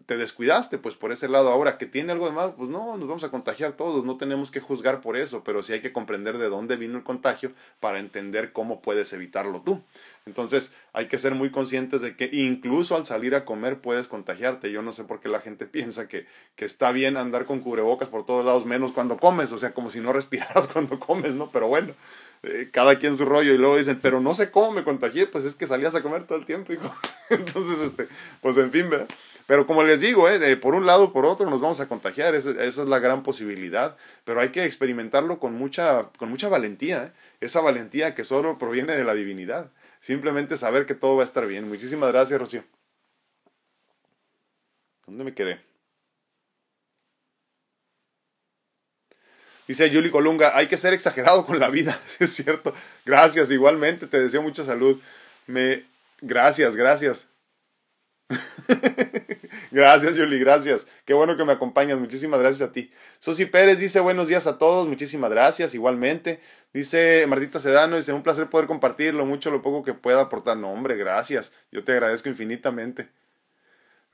te descuidaste, pues por ese lado. Ahora, que tiene algo de malo, pues no, nos vamos a contagiar todos, no tenemos que juzgar por eso, pero sí hay que comprender de dónde vino el contagio para entender cómo puedes evitarlo tú. Entonces hay que ser muy conscientes de que incluso al salir a comer puedes contagiarte. Yo no sé por qué la gente (laughs) piensa que, que está bien andar con cubrebocas por todos lados, menos cuando comes, o sea, como si no respiraras (laughs) cuando comes, ¿no? Pero bueno, eh, cada quien su rollo y luego dicen, pero no sé cómo me contagié, pues es que salías a comer todo el tiempo, hijo. (laughs) Entonces, este, pues en fin, ¿verdad? Pero como les digo, eh, por un lado por otro nos vamos a contagiar, esa, esa, es la gran posibilidad, pero hay que experimentarlo con mucha, con mucha valentía, ¿eh? esa valentía que solo proviene de la divinidad. Simplemente saber que todo va a estar bien. Muchísimas gracias, Rocío. ¿Dónde me quedé? Dice Yuli Colunga, hay que ser exagerado con la vida, (laughs) es cierto. Gracias, igualmente, te deseo mucha salud. Me gracias, gracias. (laughs) gracias, Yuli, gracias. Qué bueno que me acompañas. Muchísimas gracias a ti. Susi Pérez dice buenos días a todos. Muchísimas gracias. Igualmente. Dice Martita Sedano, dice un placer poder compartir lo mucho, lo poco que pueda aportar. No, hombre, gracias. Yo te agradezco infinitamente.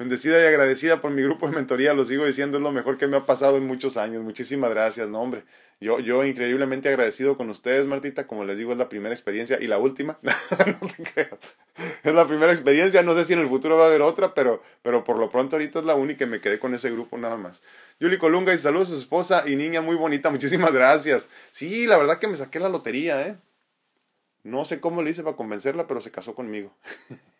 Bendecida y agradecida por mi grupo de mentoría, lo sigo diciendo, es lo mejor que me ha pasado en muchos años. Muchísimas gracias, no hombre. Yo, yo increíblemente agradecido con ustedes, Martita. Como les digo, es la primera experiencia y la última. (laughs) no te creas. Es la primera experiencia. No sé si en el futuro va a haber otra, pero, pero por lo pronto ahorita es la única y me quedé con ese grupo nada más. Yuli Colunga y saludos a su esposa y niña muy bonita. Muchísimas gracias. Sí, la verdad que me saqué la lotería, ¿eh? No sé cómo le hice para convencerla, pero se casó conmigo. (laughs)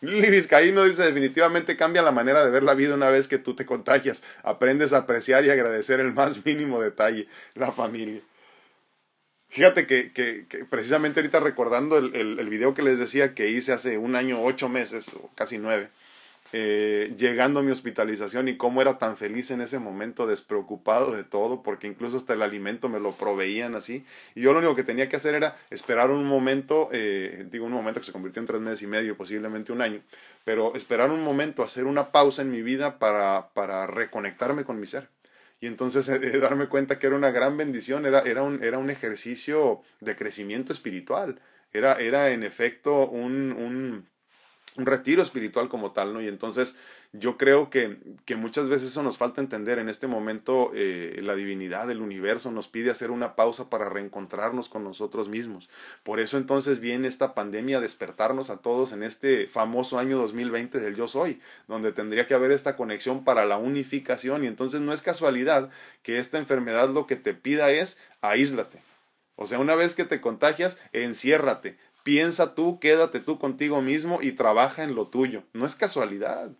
Lili Vizcaíno dice definitivamente cambia la manera de ver la vida una vez que tú te contagias. Aprendes a apreciar y agradecer el más mínimo detalle, la familia. Fíjate que, que, precisamente ahorita recordando el, el, el, video que les decía que hice hace un año, ocho meses, o casi nueve, eh, llegando a mi hospitalización y cómo era tan feliz en ese momento, despreocupado de todo, porque incluso hasta el alimento me lo proveían así. Y yo lo único que tenía que hacer era esperar un momento, eh, digo un momento que se convirtió en tres meses y medio, posiblemente un año, pero esperar un momento, hacer una pausa en mi vida para, para reconectarme con mi ser. Y entonces eh, darme cuenta que era una gran bendición, era, era, un, era un ejercicio de crecimiento espiritual, era, era en efecto un, un un retiro espiritual como tal, ¿no? Y entonces yo creo que, que muchas veces eso nos falta entender. En este momento eh, la divinidad del universo nos pide hacer una pausa para reencontrarnos con nosotros mismos. Por eso entonces viene esta pandemia a despertarnos a todos en este famoso año 2020 del yo soy, donde tendría que haber esta conexión para la unificación. Y entonces no es casualidad que esta enfermedad lo que te pida es aíslate. O sea, una vez que te contagias, enciérrate, Piensa tú, quédate tú contigo mismo y trabaja en lo tuyo. No es casualidad.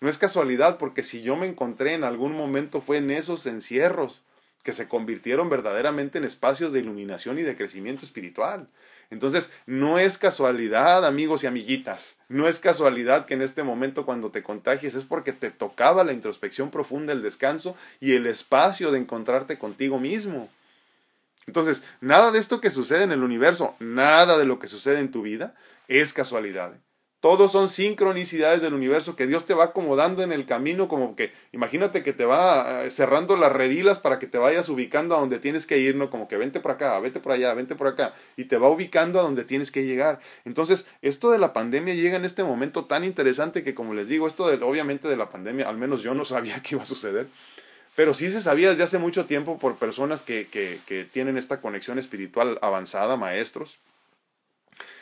No es casualidad porque si yo me encontré en algún momento fue en esos encierros que se convirtieron verdaderamente en espacios de iluminación y de crecimiento espiritual. Entonces, no es casualidad, amigos y amiguitas, no es casualidad que en este momento cuando te contagies es porque te tocaba la introspección profunda, el descanso y el espacio de encontrarte contigo mismo. Entonces, nada de esto que sucede en el universo, nada de lo que sucede en tu vida es casualidad. Todos son sincronicidades del universo que Dios te va acomodando en el camino, como que imagínate que te va eh, cerrando las redilas para que te vayas ubicando a donde tienes que ir, ¿no? Como que vente por acá, vete por allá, vente por acá, y te va ubicando a donde tienes que llegar. Entonces, esto de la pandemia llega en este momento tan interesante que, como les digo, esto de, obviamente de la pandemia, al menos yo no sabía (laughs) que iba a suceder pero sí se sabía desde hace mucho tiempo por personas que, que, que tienen esta conexión espiritual avanzada, maestros,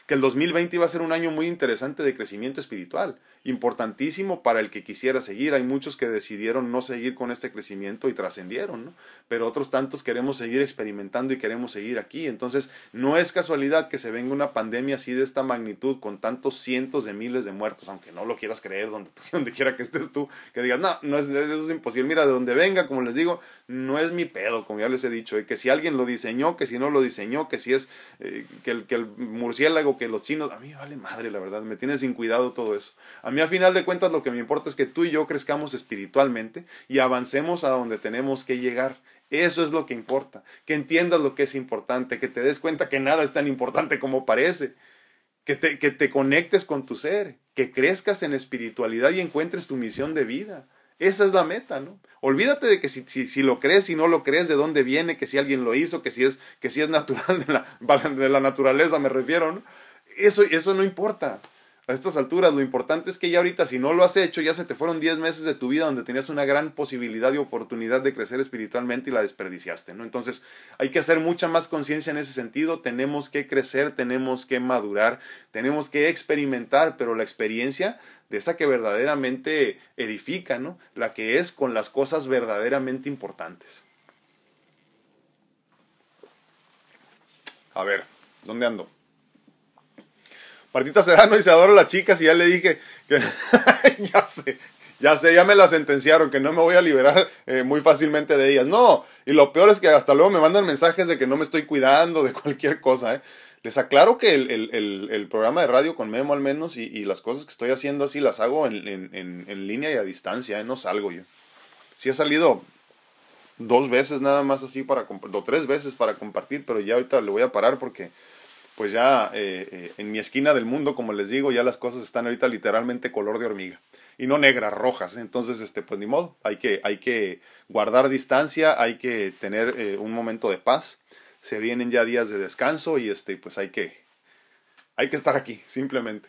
que el 2020 iba a ser un año muy interesante de crecimiento espiritual, importantísimo para el que quisiera seguir. Hay muchos que decidieron no seguir con este crecimiento y trascendieron, ¿no? Pero otros tantos queremos seguir experimentando y queremos seguir aquí. Entonces, no es casualidad que se venga una pandemia así de esta magnitud, con tantos cientos de miles de muertos, aunque no lo quieras creer donde, (laughs) donde quiera que estés tú, que digas, no, no es, eso es imposible. Mira, de donde venga, como les digo, no es mi pedo, como ya les he dicho, ¿eh? que si alguien lo diseñó, que si no lo diseñó, que si es eh, que, el, que el murciélago que los chinos, a mí vale madre, la verdad, me tiene sin cuidado todo eso. A mí a final de cuentas lo que me importa es que tú y yo crezcamos espiritualmente y avancemos a donde tenemos que llegar. Eso es lo que importa, que entiendas lo que es importante, que te des cuenta que nada es tan importante como parece, que te, que te conectes con tu ser, que crezcas en espiritualidad y encuentres tu misión de vida. Esa es la meta, ¿no? Olvídate de que si, si, si, lo crees, si no lo crees, de dónde viene, que si alguien lo hizo, que si es, que si es natural de la, (laughs) de la naturaleza, me refiero, ¿no? Eso, eso no importa. a estas alturas, lo importante es que ya ahorita, si no lo has hecho, ya se te fueron 10 meses de tu vida donde tenías una gran posibilidad y oportunidad de crecer espiritualmente y la desperdiciaste, ¿no? Entonces, hay que hacer mucha más conciencia en ese sentido, tenemos que crecer, tenemos que madurar, tenemos que experimentar, pero la experiencia de esa que verdaderamente edifica, ¿no? La que es con las cosas verdaderamente importantes. A ver, ¿dónde ando? Martita Serrano se adoro a las chicas y ya le dije que (laughs) ya sé, ya sé, ya me la sentenciaron, que no me voy a liberar eh, muy fácilmente de ellas. No, y lo peor es que hasta luego me mandan mensajes de que no me estoy cuidando de cualquier cosa. ¿eh? Les aclaro que el, el, el, programa de radio con Memo al menos y, las cosas que estoy haciendo así las hago en, en, en línea y a distancia, ¿eh? no salgo yo. Sí he salido dos veces nada más así para o tres veces para compartir, pero ya ahorita le voy a parar porque pues ya eh, eh, en mi esquina del mundo, como les digo, ya las cosas están ahorita literalmente color de hormiga y no negras, rojas. Entonces, este, pues ni modo, hay que, hay que guardar distancia, hay que tener eh, un momento de paz. Se vienen ya días de descanso y este, pues hay que, hay que estar aquí, simplemente.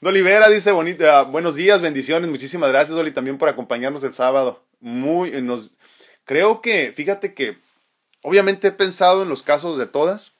Dolivera dice bonita, buenos días, bendiciones, muchísimas gracias, Doli, también por acompañarnos el sábado. Muy, nos, creo que, fíjate que, obviamente he pensado en los casos de todas,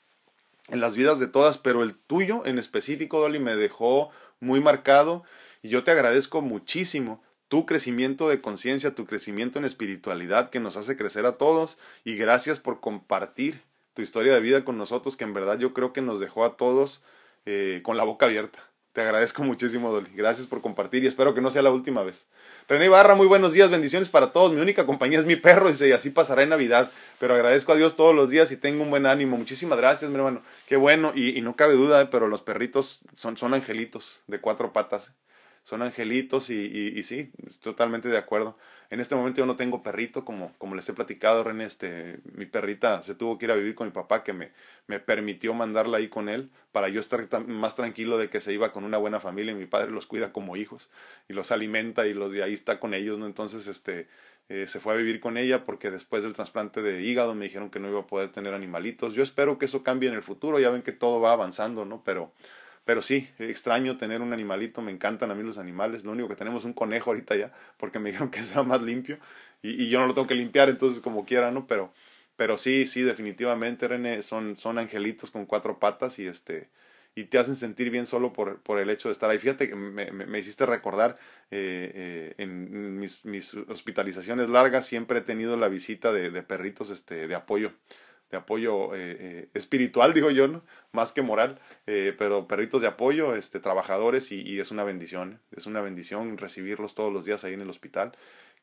en las vidas de todas, pero el tuyo en específico, Dolly, me dejó muy marcado y yo te agradezco muchísimo tu crecimiento de conciencia, tu crecimiento en espiritualidad que nos hace crecer a todos y gracias por compartir tu historia de vida con nosotros que en verdad yo creo que nos dejó a todos eh, con la boca abierta. Te agradezco muchísimo, Dolly. Gracias por compartir y espero que no sea la última vez. René Barra, muy buenos días, bendiciones para todos. Mi única compañía es mi perro, dice, y así pasará en Navidad. Pero agradezco a Dios todos los días y tengo un buen ánimo. Muchísimas gracias, mi hermano. Qué bueno, y, no cabe duda, eh, pero los perritos son, son angelitos de cuatro patas son angelitos y, y, sí, totalmente de acuerdo. En este momento yo no tengo perrito, como, como les he platicado, René, este, mi perrita se tuvo que ir a vivir con mi papá, que me, me permitió mandarla ahí con él, para yo estar más tranquilo de que se iba con una buena familia y mi padre los cuida como hijos y los alimenta y los de ahí está con ellos, ¿no? Entonces, este, eh, se fue a vivir con ella porque después del trasplante de hígado me dijeron que no iba a poder tener animalitos. Yo espero que eso cambie en el futuro, ya ven que todo va avanzando, ¿no? Pero pero sí, extraño tener un animalito, me encantan a mí los animales. Lo único que tenemos es un conejo ahorita ya, porque me (laughs) dijeron que será más limpio y, yo no lo tengo que limpiar, entonces como quiera, ¿no? Pero, pero sí, sí, definitivamente, René, son, son angelitos con cuatro patas y este y te hacen sentir bien solo por, por el hecho de estar ahí. Fíjate que me, me, hiciste recordar eh, eh, en mis, mis hospitalizaciones largas siempre he tenido la visita de, de perritos este, de apoyo de apoyo eh, eh, espiritual, (laughs) digo yo, ¿no? más que moral, eh, pero perritos de apoyo, este, trabajadores y, es una bendición, es una bendición recibirlos todos los días ahí en el hospital.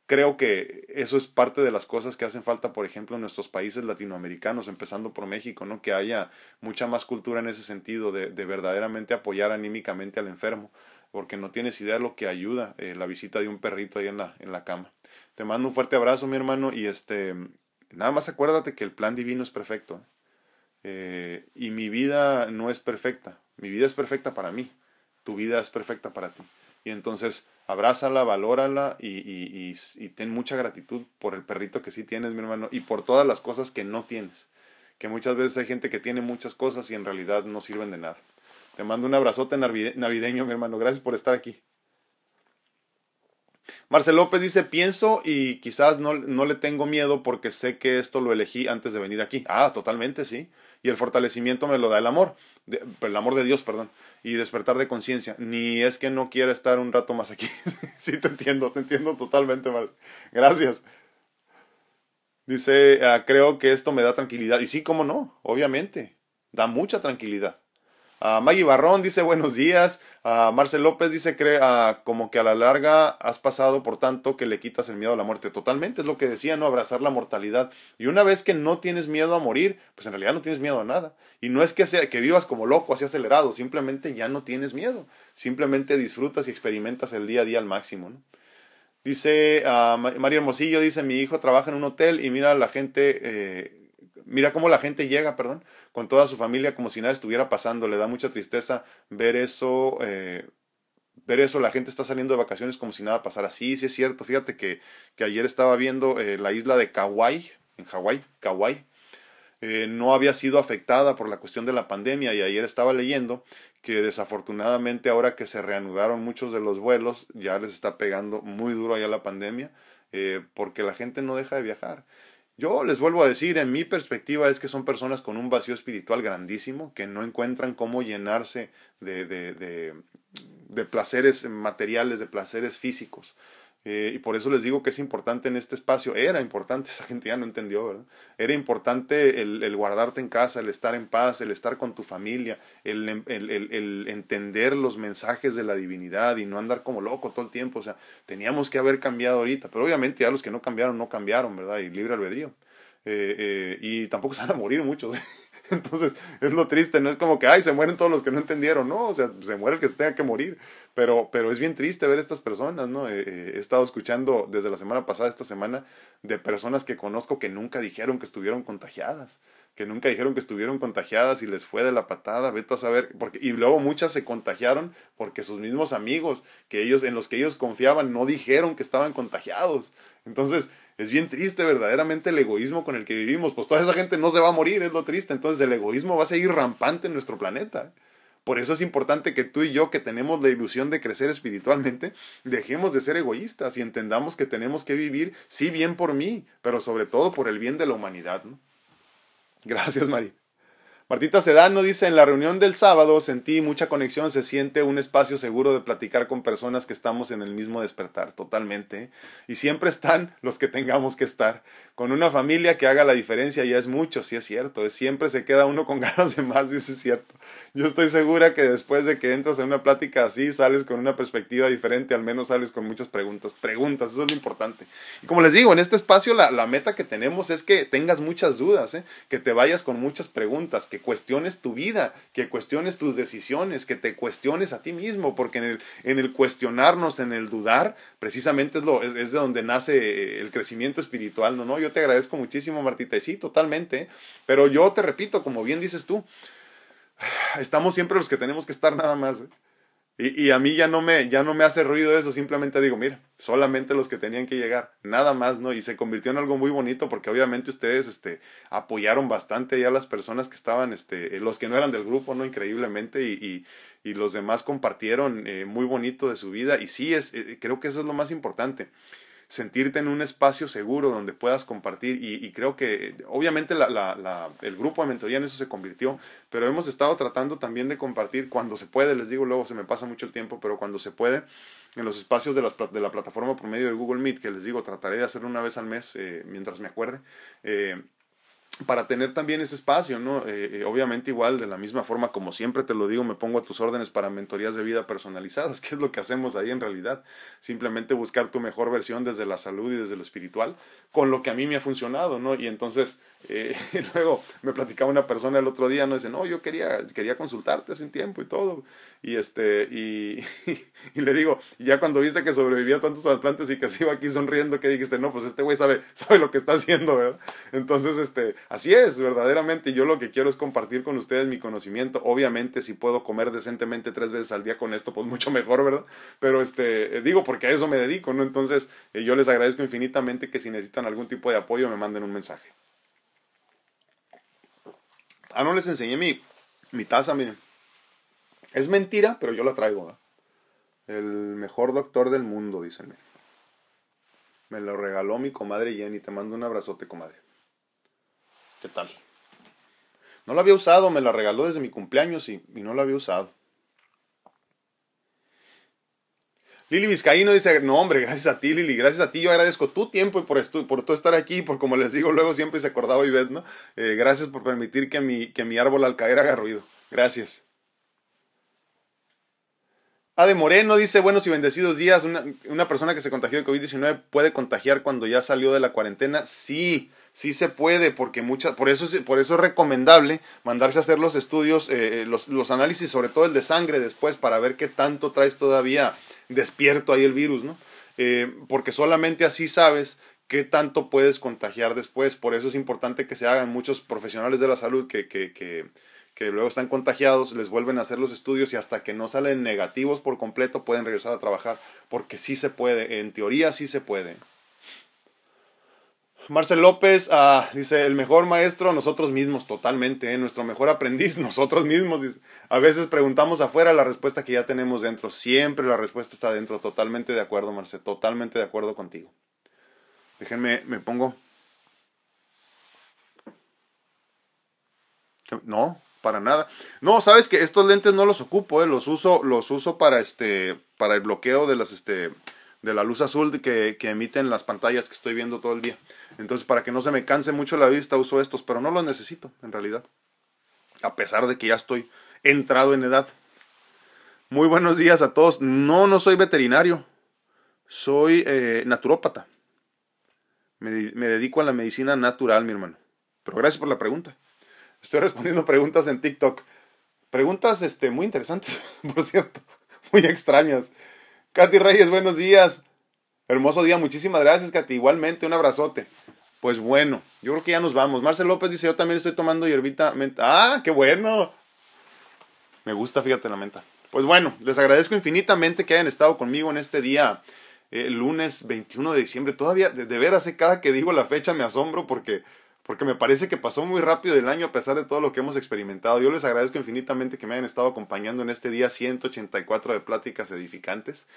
Creo que eso es parte de las cosas que hacen falta, por ejemplo, en nuestros países latinoamericanos, empezando por México, ¿no? Que haya mucha más cultura en ese sentido de, de verdaderamente apoyar anímicamente al enfermo, porque no tienes idea de lo que ayuda la visita de un perrito ahí en la, en la cama. Te mando un fuerte abrazo, mi hermano, y este Nada más acuérdate que el plan divino es perfecto. Eh, y mi vida no es perfecta. Mi vida es perfecta para mí. Tu vida es perfecta para ti. Y entonces abrázala, valórala y, y, y, ten mucha gratitud por el perrito que sí tienes, mi hermano, y por todas las cosas que no tienes. Que muchas veces hay gente que tiene muchas cosas y en realidad no sirven de nada. Te mando un abrazote navideño, mi hermano. Gracias por estar aquí. Marcel López dice, pienso y quizás no, no, le tengo miedo porque sé que esto lo elegí antes de venir aquí. Ah, totalmente, sí. Y el fortalecimiento me lo da el amor, el amor de Dios, perdón, y despertar de conciencia. Ni es que no quiera estar un rato más aquí. (laughs) sí, te entiendo, te entiendo totalmente, Marcel. Gracias. Dice, ah, creo que esto me da tranquilidad. Y sí, cómo no, obviamente. Da mucha tranquilidad. Uh, Maggie Barrón dice buenos días. Uh, Marcel López dice cree uh, como que a la larga has pasado por tanto que le quitas el miedo a la muerte. Totalmente es lo que decía, ¿no? Abrazar la mortalidad. Y una vez que no tienes miedo a morir, pues en realidad no tienes miedo a nada. Y no es que, sea, que vivas como loco, así acelerado, simplemente ya no tienes miedo. Simplemente disfrutas y experimentas el día a día al máximo, ¿no? Dice María Hermosillo, dice mi hijo trabaja en un hotel y mira a la gente eh, mira cómo la gente llega, perdón, con toda su familia como si nada estuviera pasando. Le da mucha tristeza ver eso, eh, ver eso. La gente está saliendo de vacaciones como si nada pasara. Sí, sí es cierto. Fíjate que, que ayer estaba viendo eh, la isla de Kauai, en Hawái, Kauai. Eh, no había sido afectada por la cuestión de la pandemia y ayer estaba leyendo que desafortunadamente ahora que se reanudaron muchos de los vuelos, ya les está pegando muy duro allá la pandemia, eh, porque la gente no deja de viajar. Yo les vuelvo a decir, en mi perspectiva es que son personas con un vacío espiritual grandísimo, que no encuentran cómo llenarse de, de, de, de placeres materiales, de placeres físicos. Eh, y por eso les digo que es importante en este espacio, era importante, (laughs) esa gente ya no entendió, ¿verdad? Era importante el, el guardarte en casa, el estar en paz, el estar con tu familia, el, el, el, entender los mensajes de la divinidad y no andar como loco todo el tiempo. O sea, teníamos que haber cambiado ahorita, pero obviamente ya los que no cambiaron, no cambiaron, ¿verdad? Y libre albedrío. Eh, eh, y tampoco (laughs) se van a morir muchos. (laughs) Entonces, es lo triste, no es como que, ay, se mueren todos los que no entendieron, no, o sea, se muere el que se tenga que morir, pero, pero es bien triste ver estas personas, ¿no? Eh, eh, he estado escuchando desde la semana pasada, esta semana, de personas que conozco que nunca dijeron que estuvieron contagiadas, que nunca dijeron que estuvieron contagiadas y les fue de la patada, vete a saber, porque, y luego muchas se contagiaron porque sus mismos amigos, que ellos, en los que ellos confiaban, no dijeron que estaban contagiados. Entonces, es bien triste verdaderamente el egoísmo con el que vivimos. Pues toda esa gente no se va a morir, es lo triste. Entonces el egoísmo va a seguir rampante en nuestro planeta. Por eso es importante que tú y yo, que tenemos la ilusión de crecer espiritualmente, (laughs) dejemos de ser egoístas y entendamos que tenemos que vivir, sí, bien por mí, pero sobre todo por el bien de la humanidad. Gracias, Mari. Martita Sedano dice, en la reunión del sábado sentí mucha conexión, se siente un espacio seguro de platicar con personas que estamos en el mismo despertar, totalmente. Y siempre están (laughs) los que tengamos que estar. Con una familia que haga la diferencia ya es mucho, sí es cierto. Siempre se queda uno con (laughs) ganas de más, sí es cierto. Yo estoy segura que después de que entras en una plática así, sales con una perspectiva diferente, al menos sales con muchas preguntas. Preguntas, eso es lo importante. Y como les digo, en este espacio la, la meta que tenemos es que tengas muchas dudas, ¿eh? que te vayas con muchas preguntas, que cuestiones tu vida, que cuestiones tus decisiones, que te cuestiones a ti mismo, porque en el, en el cuestionarnos, en el dudar, precisamente es, lo, es, de donde nace el crecimiento espiritual, ¿no? ¿no? Yo te agradezco muchísimo, Martita, y sí, totalmente, pero yo te repito, como bien dices tú, (sighs) estamos siempre los que tenemos que estar nada más. ¿eh? Y, y, a mí ya no, me, ya no me hace ruido eso, simplemente digo, mira, solamente los que tenían que llegar, nada más, ¿no? Y se convirtió en algo muy bonito porque obviamente ustedes este, apoyaron bastante ya a las personas que estaban, este, los que no eran del grupo, ¿no? Increíblemente, y, y, y los demás compartieron eh, muy bonito de su vida, y sí, es, eh, creo que eso es lo más importante sentirte en un espacio seguro donde puedas compartir y, creo que obviamente la, la, el grupo de mentoría en eso se convirtió, pero hemos estado tratando también de compartir cuando se puede, les digo, luego se me pasa mucho el tiempo, pero cuando se puede, en los espacios de, las, de la plataforma por medio de Google Meet, que les digo, trataré de hacerlo una vez al mes eh, mientras me acuerde. Eh, para tener también ese espacio, ¿no? Eh, eh, obviamente igual, de la misma forma como siempre te lo digo, me pongo a tus órdenes para mentorías de vida personalizadas, (laughs) que es lo que hacemos ahí en realidad. Simplemente buscar tu mejor versión desde la salud y desde lo espiritual, con lo que a mí me ha funcionado, ¿no? Y entonces, eh, (laughs) luego me platicaba una persona el otro día, ¿no? Dice, no, yo quería, quería consultarte hace un tiempo y todo. Y este, y, (laughs) le digo, ya cuando viste que sobrevivía a tantos trasplantes y que se iba aquí sonriendo, que dijiste, no, pues este güey sabe, (laughs) sabe lo que está haciendo, ¿verdad? Entonces, este, Así es, verdaderamente. Yo lo que quiero es compartir con ustedes mi conocimiento. Obviamente, si puedo comer decentemente tres veces al día con esto, pues mucho mejor, ¿verdad? Pero este, eh, digo, porque a eso me dedico, ¿no? Entonces, eh, yo les agradezco infinitamente que si necesitan algún tipo de apoyo, me manden un mensaje. Ah, no les enseñé mi, mi taza, miren. Es mentira, pero yo la traigo. El mejor doctor del mundo, dicen. Me lo regaló mi comadre Jenny. Te mando un abrazote, comadre. ¿Qué tal? No la había usado, me la regaló desde mi cumpleaños y, no la había usado. Lili Vizcaíno dice, no hombre, gracias a ti Lili, gracias a ti, yo agradezco tu tiempo y por, esto, por estar aquí, por como les digo, luego siempre se acordaba Ivette, ¿no? Eh, gracias por permitir que mi, que mi árbol al caer haga ruido. Gracias. Ade Moreno dice, buenos y bendecidos días, una, una persona que se contagió de COVID-19 puede contagiar cuando ya salió de la cuarentena. Sí, sí se puede, porque muchas, por eso, por eso es recomendable mandarse a hacer los estudios, eh, eh, los, los, análisis, sobre todo el de sangre después, para ver qué tanto traes todavía despierto ahí el virus, ¿no? Eh, porque solamente así sabes qué tanto puedes contagiar después. Por eso es importante que se hagan muchos profesionales de la salud que, que, que, que luego están contagiados, les vuelven a hacer los estudios y hasta que no salen negativos por completo pueden regresar a trabajar, porque sí se puede, en teoría sí se puede. Marcel López ah, dice, el mejor maestro nosotros mismos, totalmente, ¿eh? nuestro mejor aprendiz (laughs) nosotros mismos. A veces preguntamos afuera la respuesta que ya tenemos dentro, siempre la respuesta está dentro, totalmente de acuerdo, Marcel, totalmente de acuerdo contigo. Déjenme, me pongo... No, para nada. No, sabes que estos lentes no los ocupo, ¿eh? los uso, los uso para este, para el bloqueo de las, este, de la luz azul que, emiten las pantallas que estoy viendo todo el día. Entonces, para que no se me canse mucho la vista, uso estos, pero no los necesito, en realidad. A pesar de que ya estoy entrado en edad. Muy buenos días a todos. No, no soy veterinario. Soy eh, naturópata. Me, me dedico a la medicina natural, mi hermano. Pero gracias por la pregunta. Estoy respondiendo preguntas en TikTok. Preguntas este, muy interesantes, (laughs) por cierto. Muy extrañas. Katy Reyes, buenos días. Hermoso día, muchísimas gracias, Katy. Igualmente, un abrazote. Pues bueno, yo creo que ya nos vamos. Marcel López dice, yo también estoy tomando hierbita menta. ¡Ah, qué bueno! Me gusta, fíjate la menta. Pues bueno, les agradezco infinitamente que hayan estado conmigo en este día, eh, lunes 21 de diciembre. Todavía, de, de veras, eh, cada que digo la fecha me asombro porque porque me parece que pasó muy rápido el año a pesar de todo lo que hemos experimentado. Yo les agradezco infinitamente que me hayan estado acompañando en este día 184 de pláticas edificantes.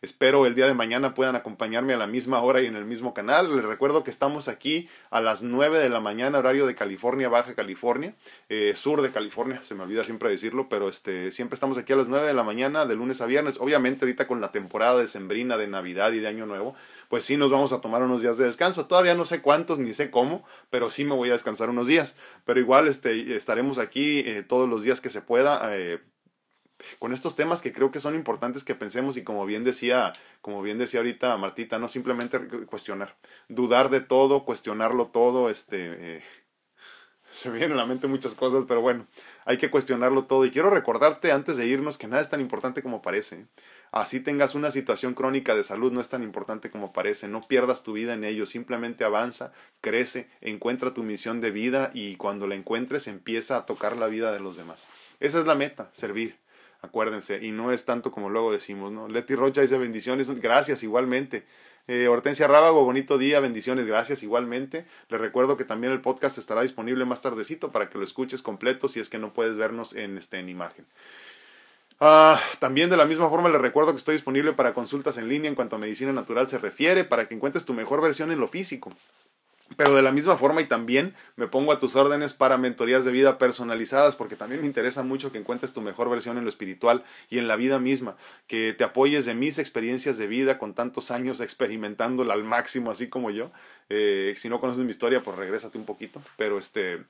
Espero el día de mañana puedan acompañarme a la misma hora y en el mismo canal. Les recuerdo que estamos aquí a las 9 de la mañana, horario de California, Baja California, eh, sur de California, se me olvida siempre decirlo, pero este, siempre estamos aquí a las 9 de la mañana, de lunes a viernes. Obviamente ahorita con la temporada de Sembrina, de Navidad y de Año Nuevo, pues sí nos vamos a tomar unos días de descanso. Todavía no sé cuántos ni sé cómo, pero sí me voy a descansar unos días. Pero igual este, estaremos aquí eh, todos los días que se pueda. Eh, con estos temas que creo que son importantes que pensemos y como bien decía, como bien decía ahorita Martita, no simplemente cuestionar, dudar de todo, cuestionarlo todo, este, eh, (laughs) se vienen a la mente muchas cosas, pero bueno, hay que cuestionarlo todo y quiero recordarte antes de irnos que nada es tan importante como parece. Así tengas una situación crónica de salud, no es tan importante como parece, no pierdas tu vida en ello, simplemente avanza, crece, encuentra tu misión de vida y cuando la encuentres empieza a tocar la vida de los demás. Esa es la meta, servir acuérdense, y no es tanto como luego decimos, ¿no? Leti Rocha dice bendiciones, gracias igualmente. Eh, Hortensia Rábago, bonito día, bendiciones, gracias igualmente. Les recuerdo que también el podcast estará disponible más tardecito para que lo escuches completo si es que no puedes vernos en, este, en imagen. Ah, también de la misma forma les recuerdo que estoy disponible para consultas en línea en cuanto a medicina natural se refiere, para que encuentres tu mejor versión en lo físico. Pero de la misma forma y también me pongo a tus órdenes para mentorías de vida personalizadas porque también me interesa mucho que encuentres tu mejor versión en lo espiritual y en la vida misma, que te apoyes de mis experiencias de vida con tantos años experimentándola al máximo así como yo. Eh, si no conoces mi historia, pues regrésate un poquito, pero este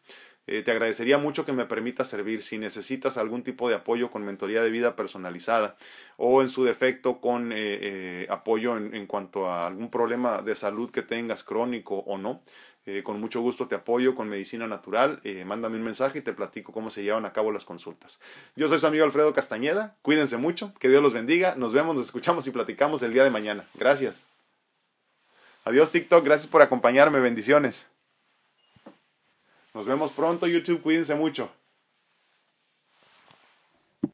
eh, te agradecería mucho que me permitas servir si necesitas algún tipo de apoyo con mentoría de vida personalizada o en su defecto con eh, eh, apoyo en, en, cuanto a algún problema de salud que tengas crónico o no. con mucho gusto te apoyo con medicina natural. mándame un mensaje y te platico cómo se llevan a cabo las consultas. Yo soy su amigo Alfredo Castañeda. Cuídense mucho. Que Dios los bendiga. Nos vemos, nos escuchamos y platicamos el día de mañana. Gracias. Adiós TikTok. Gracias por acompañarme. Bendiciones. Nos vemos pronto, YouTube. Cuídense mucho.